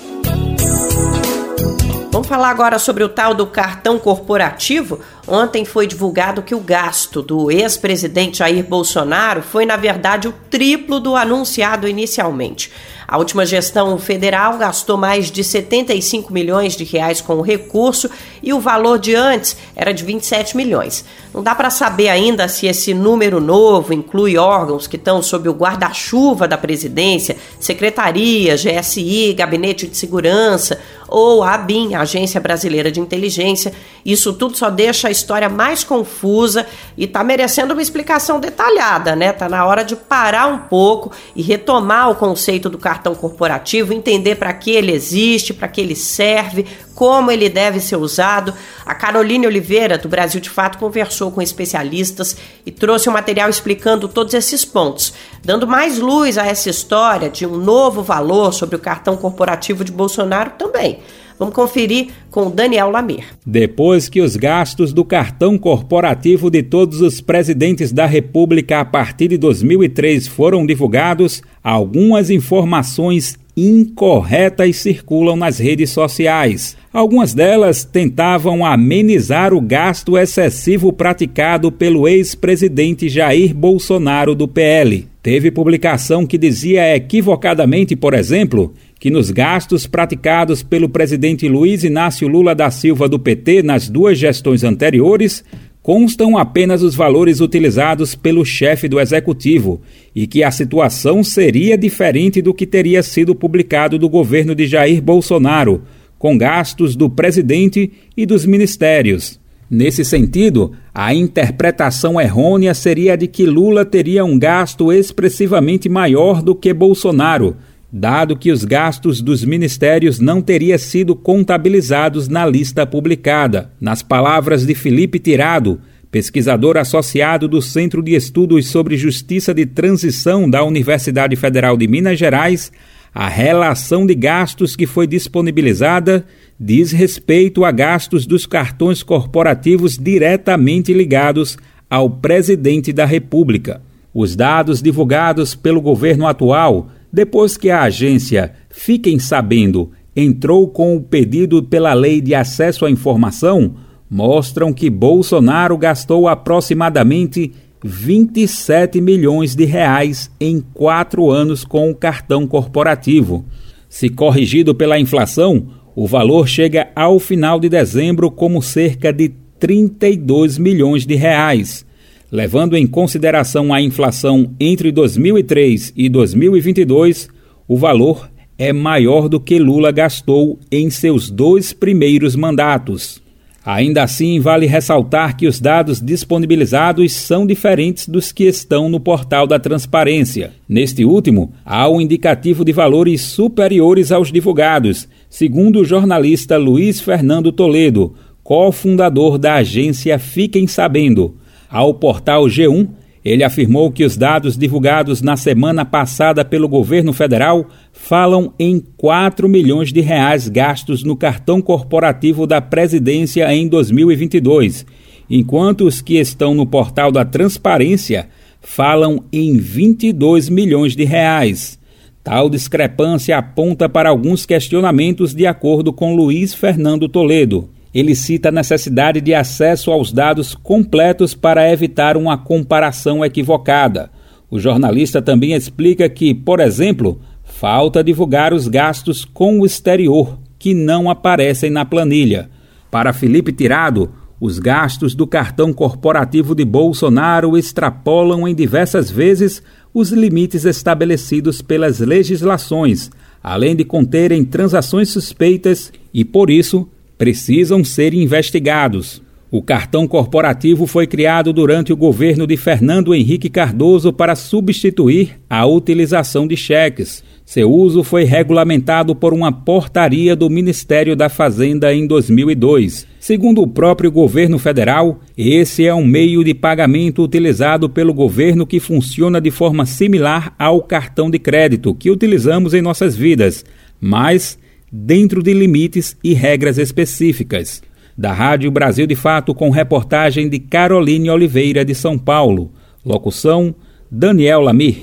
S2: Vamos falar agora sobre o tal do cartão corporativo. Ontem foi divulgado que o gasto do ex-presidente Jair Bolsonaro foi, na verdade, o triplo do anunciado inicialmente. A última gestão federal gastou mais de 75 milhões de reais com o recurso e o valor de antes era de 27 milhões. Não dá para saber ainda se esse número novo inclui órgãos que estão sob o guarda-chuva da presidência, secretaria, GSI, gabinete de segurança ou a ABIN, Agência Brasileira de Inteligência. Isso tudo só deixa a história mais confusa e está merecendo uma explicação detalhada, né? Tá na hora de parar um pouco e retomar o conceito do cartão corporativo, entender para que ele existe, para que ele serve, como ele deve ser usado. A Caroline Oliveira, do Brasil de Fato, conversou com especialistas e trouxe um material explicando todos esses pontos, dando mais luz a essa história de um novo valor sobre o cartão corporativo de Bolsonaro também. Vamos conferir com o Daniel Lamir.
S12: Depois que os gastos do cartão corporativo de todos os presidentes da República a partir de 2003 foram divulgados, algumas informações incorretas circulam nas redes sociais. Algumas delas tentavam amenizar o gasto excessivo praticado pelo ex-presidente Jair Bolsonaro do PL. Teve publicação que dizia equivocadamente, por exemplo, que nos gastos praticados pelo presidente Luiz Inácio Lula da Silva do PT nas duas gestões anteriores constam apenas os valores utilizados pelo chefe do executivo e que a situação seria diferente do que teria sido publicado do governo de Jair Bolsonaro, com gastos do presidente e dos ministérios. Nesse sentido, a interpretação errônea seria de que Lula teria um gasto expressivamente maior do que Bolsonaro dado que os gastos dos ministérios não teriam sido contabilizados na lista publicada. Nas palavras de Felipe Tirado, pesquisador associado do Centro de Estudos sobre Justiça de Transição da Universidade Federal de Minas Gerais, a relação de gastos que foi disponibilizada diz respeito a gastos dos cartões corporativos diretamente ligados ao presidente da República. Os dados divulgados pelo governo atual depois que a agência Fiquem Sabendo entrou com o pedido pela Lei de Acesso à Informação, mostram que Bolsonaro gastou aproximadamente 27 milhões de reais em quatro anos com o cartão corporativo. Se corrigido pela inflação, o valor chega ao final de dezembro como cerca de 32 milhões de reais. Levando em consideração a inflação entre 2003 e 2022, o valor é maior do que Lula gastou em seus dois primeiros mandatos. Ainda assim, vale ressaltar que os dados disponibilizados são diferentes dos que estão no portal da transparência. Neste último, há um indicativo de valores superiores aos divulgados, segundo o jornalista Luiz Fernando Toledo, cofundador da agência Fiquem Sabendo. Ao portal G1, ele afirmou que os dados divulgados na semana passada pelo governo federal falam em 4 milhões de reais gastos no cartão corporativo da presidência em 2022, enquanto os que estão no portal da Transparência falam em 22 milhões de reais. Tal discrepância aponta para alguns questionamentos de acordo com Luiz Fernando Toledo ele cita a necessidade de acesso aos dados completos para evitar uma comparação equivocada. O jornalista também explica que, por exemplo, falta divulgar os gastos com o exterior, que não aparecem na planilha. Para Felipe Tirado, os gastos do cartão corporativo de Bolsonaro extrapolam em diversas vezes os limites estabelecidos pelas legislações, além de conterem transações suspeitas e, por isso, precisam ser investigados. O cartão corporativo foi criado durante o governo de Fernando Henrique Cardoso para substituir a utilização de cheques. Seu uso foi regulamentado por uma portaria do Ministério da Fazenda em 2002. Segundo o próprio governo federal, esse é um meio de pagamento utilizado pelo governo que funciona de forma similar ao cartão de crédito que utilizamos em nossas vidas, mas dentro de limites e regras específicas. Da Rádio Brasil de Fato, com reportagem de Caroline Oliveira de São Paulo. Locução: Daniel Lamir.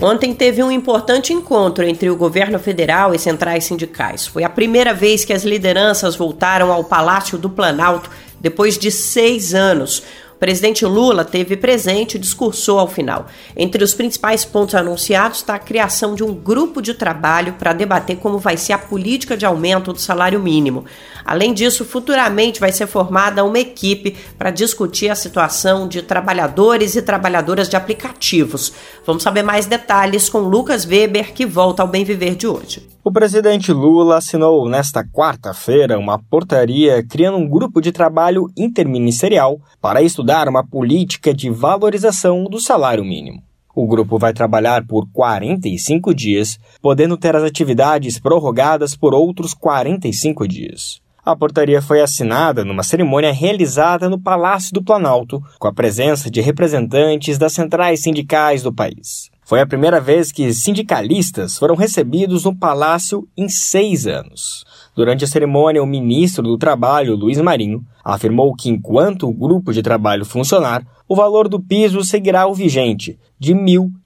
S2: Ontem teve um importante encontro entre o governo federal e centrais sindicais. Foi a primeira vez que as lideranças voltaram ao Palácio do Planalto depois de seis anos. O presidente Lula teve presente e discursou ao final. Entre os principais pontos anunciados está a criação de um grupo de trabalho para debater como vai ser a política de aumento do salário mínimo. Além disso, futuramente vai ser formada uma equipe para discutir a situação de trabalhadores e trabalhadoras de aplicativos. Vamos saber mais detalhes com Lucas Weber, que volta ao Bem Viver de hoje.
S8: O presidente Lula assinou nesta quarta-feira uma portaria criando um grupo de trabalho interministerial para estudar uma política de valorização do salário mínimo. O grupo vai trabalhar por 45 dias, podendo ter as atividades prorrogadas por outros 45 dias. A portaria foi assinada numa cerimônia realizada no Palácio do Planalto, com a presença de representantes das centrais sindicais do país. Foi a primeira vez que sindicalistas foram recebidos no palácio em seis anos. Durante a cerimônia, o ministro do Trabalho, Luiz Marinho, afirmou que enquanto o grupo de trabalho funcionar, o valor do piso seguirá o vigente, de R$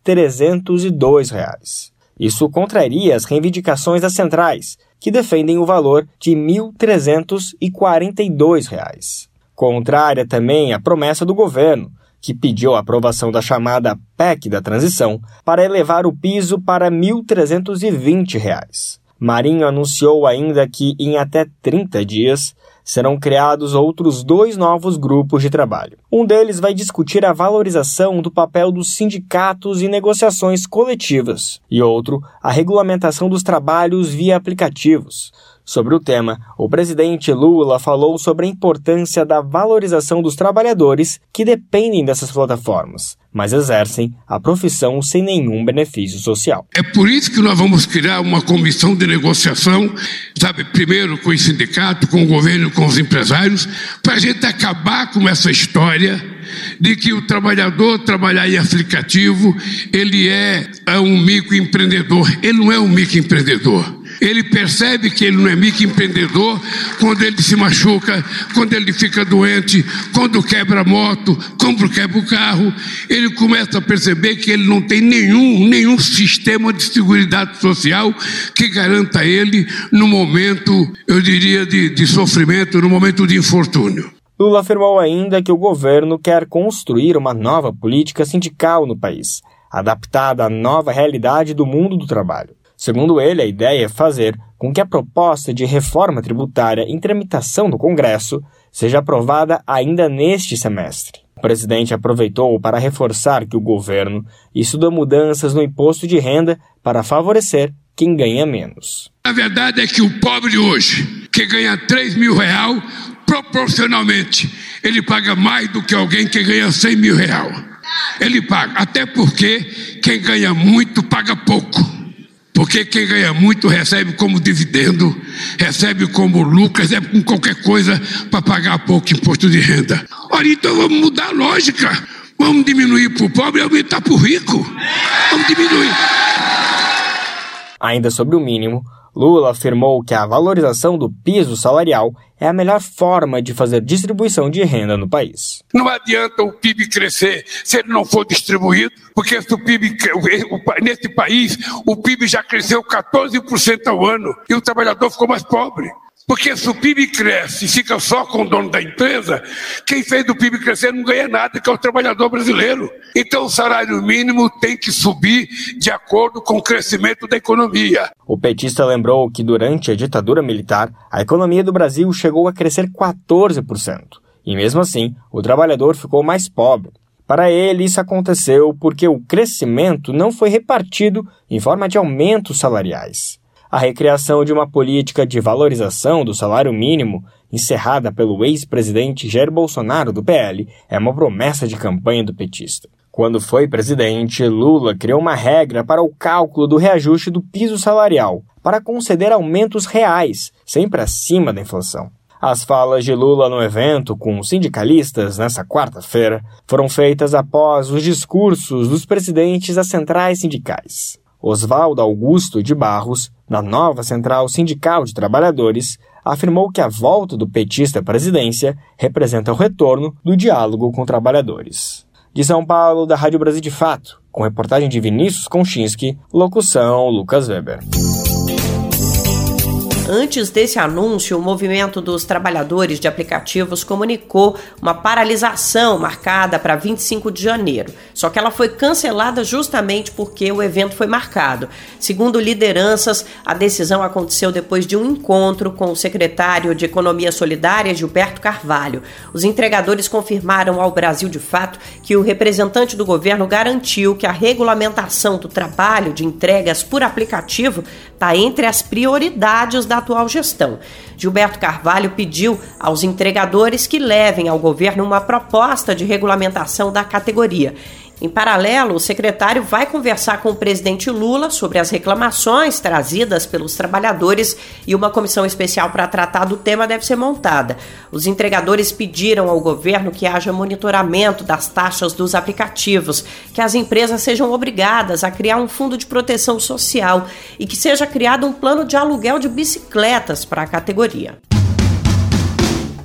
S8: 1.302. Isso contraria as reivindicações das centrais, que defendem o valor de R$ 1.342. Contrária também à promessa do governo, que pediu a aprovação da chamada PEC da transição para elevar o piso para R$ 1.320. Marinho anunciou ainda que, em até 30 dias, serão criados outros dois novos grupos de trabalho. Um deles vai discutir a valorização do papel dos sindicatos em negociações coletivas, e outro, a regulamentação dos trabalhos via aplicativos, Sobre o tema, o presidente Lula falou sobre a importância da valorização dos trabalhadores que dependem dessas plataformas, mas exercem a profissão sem nenhum benefício social.
S13: É por isso que nós vamos criar uma comissão de negociação, sabe, primeiro com os sindicatos, com o governo, com os empresários, para a gente acabar com essa história de que o trabalhador trabalhar em aplicativo, ele é, é um microempreendedor. Ele não é um microempreendedor. Ele percebe que ele não é microempreendedor quando ele se machuca, quando ele fica doente, quando quebra a moto, quando quebra o carro. Ele começa a perceber que ele não tem nenhum, nenhum sistema de seguridade social que garanta ele no momento, eu diria, de, de sofrimento, no momento de infortúnio.
S8: Lula afirmou ainda que o governo quer construir uma nova política sindical no país, adaptada à nova realidade do mundo do trabalho. Segundo ele, a ideia é fazer com que a proposta de reforma tributária em tramitação do Congresso seja aprovada ainda neste semestre. O presidente aproveitou para reforçar que o governo estuda mudanças no imposto de renda para favorecer quem ganha menos.
S13: A verdade é que o pobre hoje, que ganha 3 mil real, proporcionalmente, ele paga mais do que alguém que ganha 100 mil real. Ele paga, até porque quem ganha muito paga pouco. Porque quem ganha muito recebe como dividendo, recebe como lucro, recebe com qualquer coisa para pagar pouco imposto de renda. Ora, então vamos mudar a lógica. Vamos diminuir para o pobre e aumentar para o rico. Vamos diminuir.
S8: Ainda sobre o mínimo, Lula afirmou que a valorização do piso salarial é a melhor forma de fazer distribuição de renda no país.
S13: Não adianta o PIB crescer se ele não for distribuído, porque se o PIB, nesse país o PIB já cresceu 14% ao ano e o trabalhador ficou mais pobre. Porque se o PIB cresce e fica só com o dono da empresa, quem fez o PIB crescer não ganha nada, que é o trabalhador brasileiro. Então o salário mínimo tem que subir de acordo com o crescimento da economia.
S8: O petista lembrou que durante a ditadura militar, a economia do Brasil chegou a crescer 14%. E mesmo assim, o trabalhador ficou mais pobre. Para ele, isso aconteceu porque o crescimento não foi repartido em forma de aumentos salariais. A recriação de uma política de valorização do salário mínimo, encerrada pelo ex-presidente Jair Bolsonaro do PL, é uma promessa de campanha do petista. Quando foi presidente, Lula criou uma regra para o cálculo do reajuste do piso salarial, para conceder aumentos reais, sempre acima da inflação. As falas de Lula no evento com sindicalistas nessa quarta-feira foram feitas após os discursos dos presidentes das centrais sindicais. Oswaldo Augusto de Barros, na nova Central Sindical de Trabalhadores, afirmou que a volta do petista à presidência representa o retorno do diálogo com trabalhadores. De São Paulo, da Rádio Brasil de Fato, Com reportagem de Vinícius Konchinski, locução Lucas Weber.
S2: Antes desse anúncio, o movimento dos trabalhadores de aplicativos comunicou uma paralisação marcada para 25 de janeiro. Só que ela foi cancelada justamente porque o evento foi marcado. Segundo lideranças, a decisão aconteceu depois de um encontro com o secretário de Economia Solidária, Gilberto Carvalho. Os entregadores confirmaram ao Brasil de fato que o representante do governo garantiu que a regulamentação do trabalho de entregas por aplicativo está entre as prioridades da atual gestão. Gilberto Carvalho pediu aos entregadores que levem ao governo uma proposta de regulamentação da categoria. Em paralelo, o secretário vai conversar com o presidente Lula sobre as reclamações trazidas pelos trabalhadores e uma comissão especial para tratar do tema deve ser montada. Os entregadores pediram ao governo que haja monitoramento das taxas dos aplicativos, que as empresas sejam obrigadas a criar um fundo de proteção social e que seja criado um plano de aluguel de bicicletas para a categoria.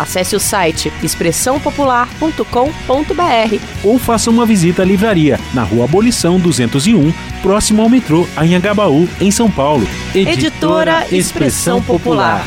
S14: acesse o site expressãopopular.com.br
S15: ou faça uma visita à livraria na Rua Abolição 201, próximo ao metrô Anhangabaú, em São Paulo.
S14: Editora Expressão Popular.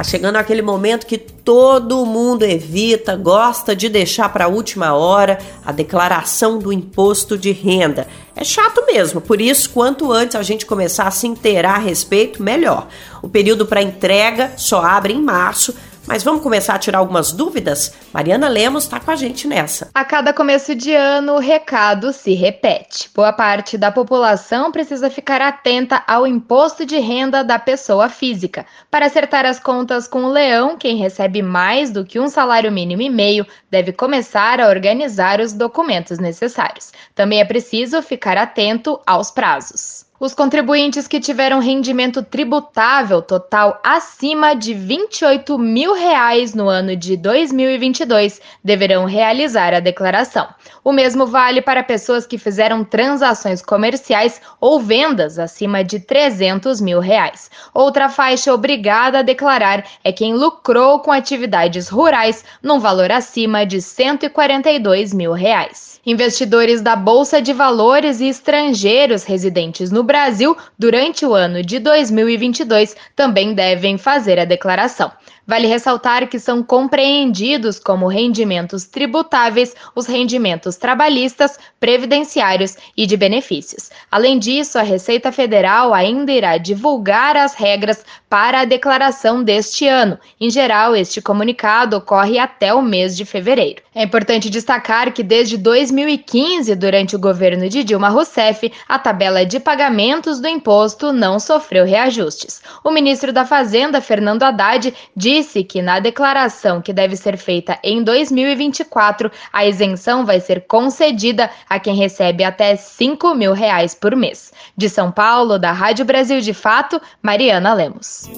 S2: Tá chegando aquele momento que todo mundo evita, gosta de deixar para a última hora a declaração do imposto de renda. É chato mesmo, por isso, quanto antes a gente começar a se inteirar a respeito, melhor. O período para entrega só abre em março, mas vamos começar a tirar algumas dúvidas? Mariana Lemos está com a gente nessa.
S16: A cada começo de ano, o recado se repete. Boa parte da população precisa ficar atenta ao imposto de renda da pessoa física. Para acertar as contas com o leão, quem recebe mais do que um salário mínimo e meio deve começar a organizar os documentos necessários. Também é preciso ficar atento aos prazos. Os contribuintes que tiveram rendimento tributável total acima de 28 mil reais no ano de 2022 deverão realizar a declaração. O mesmo vale para pessoas que fizeram transações comerciais ou vendas acima de 300 mil reais. Outra faixa obrigada a declarar é quem lucrou com atividades rurais num valor acima de 142 mil reais. Investidores da Bolsa de Valores e estrangeiros residentes no Brasil durante o ano de 2022 também devem fazer a declaração. Vale ressaltar que são compreendidos como rendimentos tributáveis os rendimentos trabalhistas, previdenciários e de benefícios. Além disso, a Receita Federal ainda irá divulgar as regras para a declaração deste ano. Em geral, este comunicado ocorre até o mês de fevereiro. É importante destacar que desde 2015, durante o governo de Dilma Rousseff, a tabela de pagamentos do imposto não sofreu reajustes. O ministro da Fazenda, Fernando Haddad, disse que na declaração que deve ser feita em 2024, a isenção vai ser concedida a quem recebe até 5 mil reais por mês. De São Paulo, da Rádio Brasil de Fato, Mariana Lemos.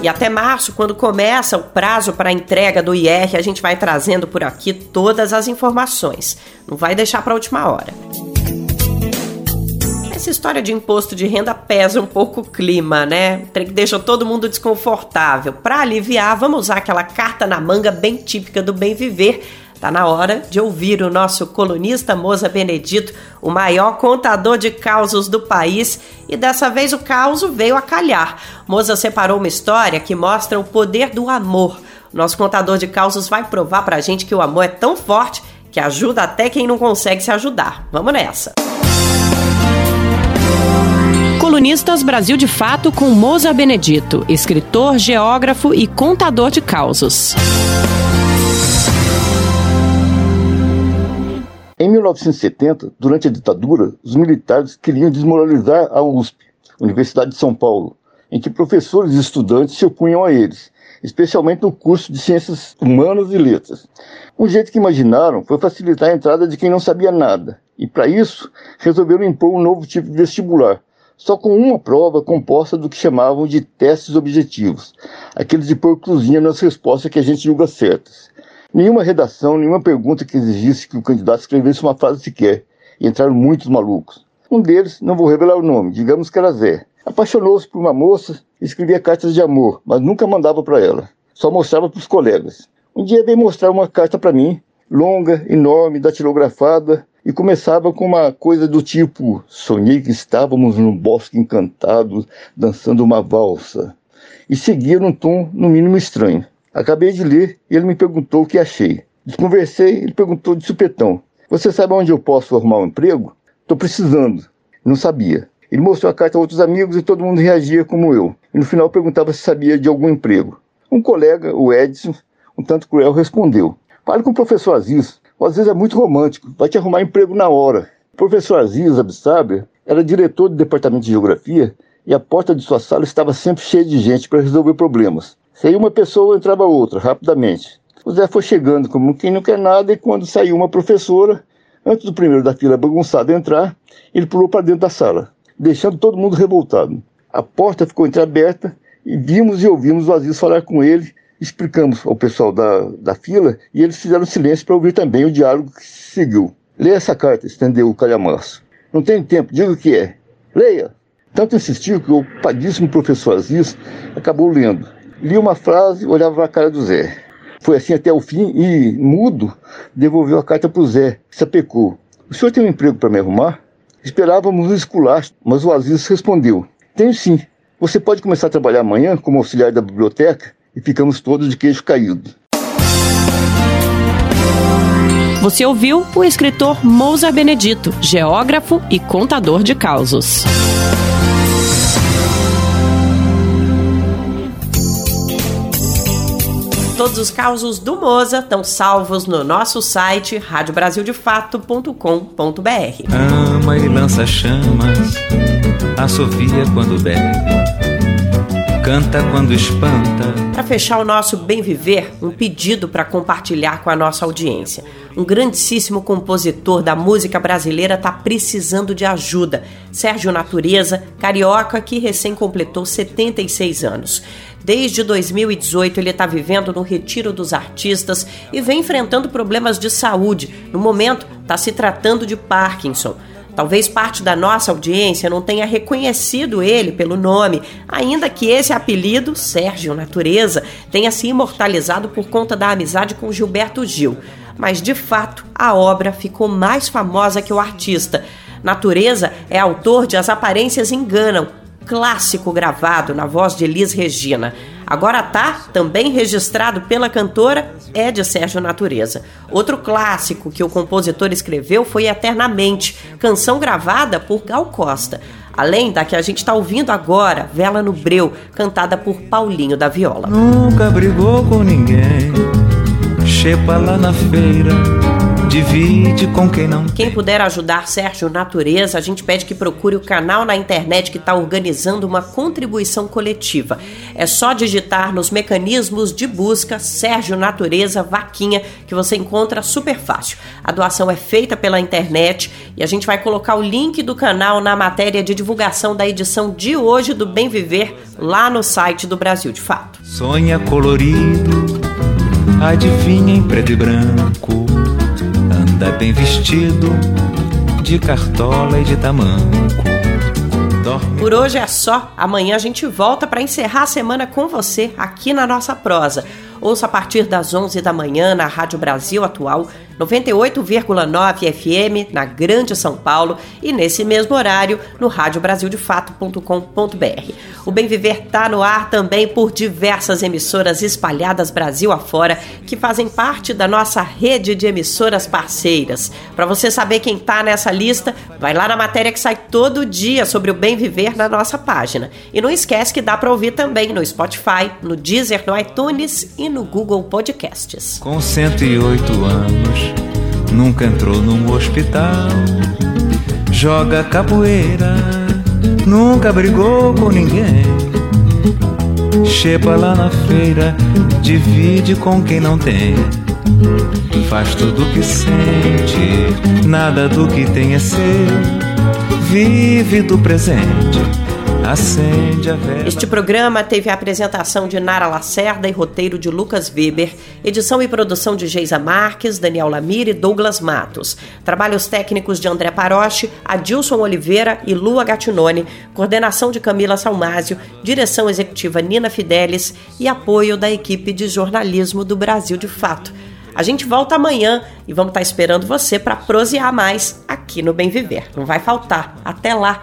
S2: E até março, quando começa o prazo para a entrega do IR, a gente vai trazendo por aqui todas as informações. Não vai deixar para a última hora. Essa história de imposto de renda pesa um pouco o clima, né? Deixa todo mundo desconfortável. Para aliviar, vamos usar aquela carta na manga bem típica do bem viver Tá na hora de ouvir o nosso colunista Moza Benedito, o maior contador de causos do país, e dessa vez o caos veio a calhar. Moza separou uma história que mostra o poder do amor. Nosso contador de causos vai provar pra gente que o amor é tão forte que ajuda até quem não consegue se ajudar. Vamos nessa.
S14: Colunistas Brasil de Fato com Moza Benedito, escritor, geógrafo e contador de causos.
S17: Em 1970, durante a ditadura, os militares queriam desmoralizar a USP, Universidade de São Paulo, em que professores e estudantes se opunham a eles, especialmente no curso de Ciências Humanas e Letras. Um jeito que imaginaram foi facilitar a entrada de quem não sabia nada, E para isso, resolveram impor um novo tipo de vestibular, só com uma prova composta do que chamavam de testes objetivos, aqueles de pôr cruzinha nas respostas que a gente julga certas. Nenhuma redação, nenhuma pergunta que exigisse que o candidato escrevesse uma frase sequer, e entraram muitos malucos. Um deles, não vou revelar o nome, digamos que era Zé. Apaixonou-se por uma moça e escrevia cartas de amor, mas nunca mandava para ela. Só mostrava para os colegas. Um dia veio mostrar uma carta para mim, longa, enorme, datilografada, e começava com uma coisa do tipo: Sonhei que estávamos num bosque encantado, dançando uma valsa. E seguia num tom, no mínimo, estranho. Acabei de ler e ele me perguntou o que achei. Desconversei, ele perguntou de supetão: Você sabe onde eu posso arrumar um emprego? Estou precisando. Não sabia. Ele mostrou a carta a outros amigos e todo mundo reagia como eu. E no final perguntava se sabia de algum emprego. Um colega, o Edson, um tanto cruel, respondeu: Fale com o professor Aziz. O Aziz é muito romântico, vai te arrumar emprego na hora. O professor Aziz Absaber era diretor do departamento de geografia e a porta de sua sala estava sempre cheia de gente para resolver problemas. Saía uma pessoa, entrava outra, rapidamente. O Zé foi chegando como quem não quer nada e quando saiu uma professora, antes do primeiro da fila bagunçado entrar, ele pulou para dentro da sala, deixando todo mundo revoltado. A porta ficou entreaberta e vimos e ouvimos o Aziz falar com ele explicamos ao pessoal da, da fila e eles fizeram silêncio para ouvir também o diálogo que seguiu. Leia essa carta, estendeu o calhamaço. Não tenho tempo, diga o que é. Leia! Tanto insistiu que o padíssimo professor Aziz acabou lendo. Lia uma frase, olhava para a cara do Zé. Foi assim até o fim e, mudo, devolveu a carta para o Zé, que se apecou. O senhor tem um emprego para me arrumar? Esperávamos um esculacho, mas o Aziz respondeu: Tenho sim. Você pode começar a trabalhar amanhã como auxiliar da biblioteca e ficamos todos de queixo caído.
S14: Você ouviu o escritor Mousa Benedito, geógrafo e contador de causos.
S2: Todos os causos do Moza estão salvos no nosso site radiobrasildefato.com.br.
S18: Ama e lança chamas, assovia quando bebe canta quando espanta.
S2: Para fechar o nosso bem viver, um pedido para compartilhar com a nossa audiência. Um grandíssimo compositor da música brasileira está precisando de ajuda. Sérgio Natureza, carioca que recém completou 76 anos. Desde 2018 ele está vivendo no Retiro dos Artistas e vem enfrentando problemas de saúde. No momento, está se tratando de Parkinson. Talvez parte da nossa audiência não tenha reconhecido ele pelo nome, ainda que esse apelido, Sérgio Natureza, tenha se imortalizado por conta da amizade com Gilberto Gil. Mas de fato, a obra ficou mais famosa que o artista. Natureza é autor de As Aparências Enganam, clássico gravado na voz de Elis Regina. Agora tá, também registrado pela cantora, é de Sérgio Natureza. Outro clássico que o compositor escreveu foi Eternamente, canção gravada por Gal Costa. Além da que a gente está ouvindo agora, Vela no Breu, cantada por Paulinho da Viola.
S18: Nunca brigou com ninguém, chepa lá na feira divide com quem não.
S2: Quem puder ajudar Sérgio Natureza, a gente pede que procure o canal na internet que está organizando uma contribuição coletiva. É só digitar nos mecanismos de busca Sérgio Natureza Vaquinha que você encontra super fácil. A doação é feita pela internet e a gente vai colocar o link do canal na matéria de divulgação da edição de hoje do Bem Viver lá no site do Brasil de Fato.
S18: Sonha colorido, adivinha em preto e branco anda bem vestido, de cartola e de tamanco.
S2: Por hoje é só. Amanhã a gente volta para encerrar a semana com você aqui na nossa prosa. Ouça a partir das 11 da manhã na Rádio Brasil Atual 98,9 FM na Grande São Paulo e nesse mesmo horário no radiobrasildefato.com.br. O Bem Viver está no ar também por diversas emissoras espalhadas Brasil afora que fazem parte da nossa rede de emissoras parceiras. Para você saber quem está nessa lista, vai lá na matéria que sai todo dia sobre o Bem Viver na nossa página. E não esquece que dá para ouvir também no Spotify, no Deezer, no iTunes e no Google Podcasts.
S18: Com 108 anos nunca entrou num hospital. Joga capoeira, nunca brigou com ninguém. Chepa lá na feira, divide com quem não tem. Faz tudo o que sente, nada do que tem é seu. Vive do presente acende a vela.
S2: Este programa teve a apresentação de Nara Lacerda e roteiro de Lucas Weber, edição e produção de Geisa Marques, Daniel Lamir e Douglas Matos. Trabalhos técnicos de André Paroche, Adilson Oliveira e Lua Gatinone, coordenação de Camila Salmásio, direção executiva Nina Fidelis e apoio da equipe de jornalismo do Brasil de Fato. A gente volta amanhã e vamos estar esperando você para prosear mais aqui no Bem Viver. Não vai faltar. Até lá!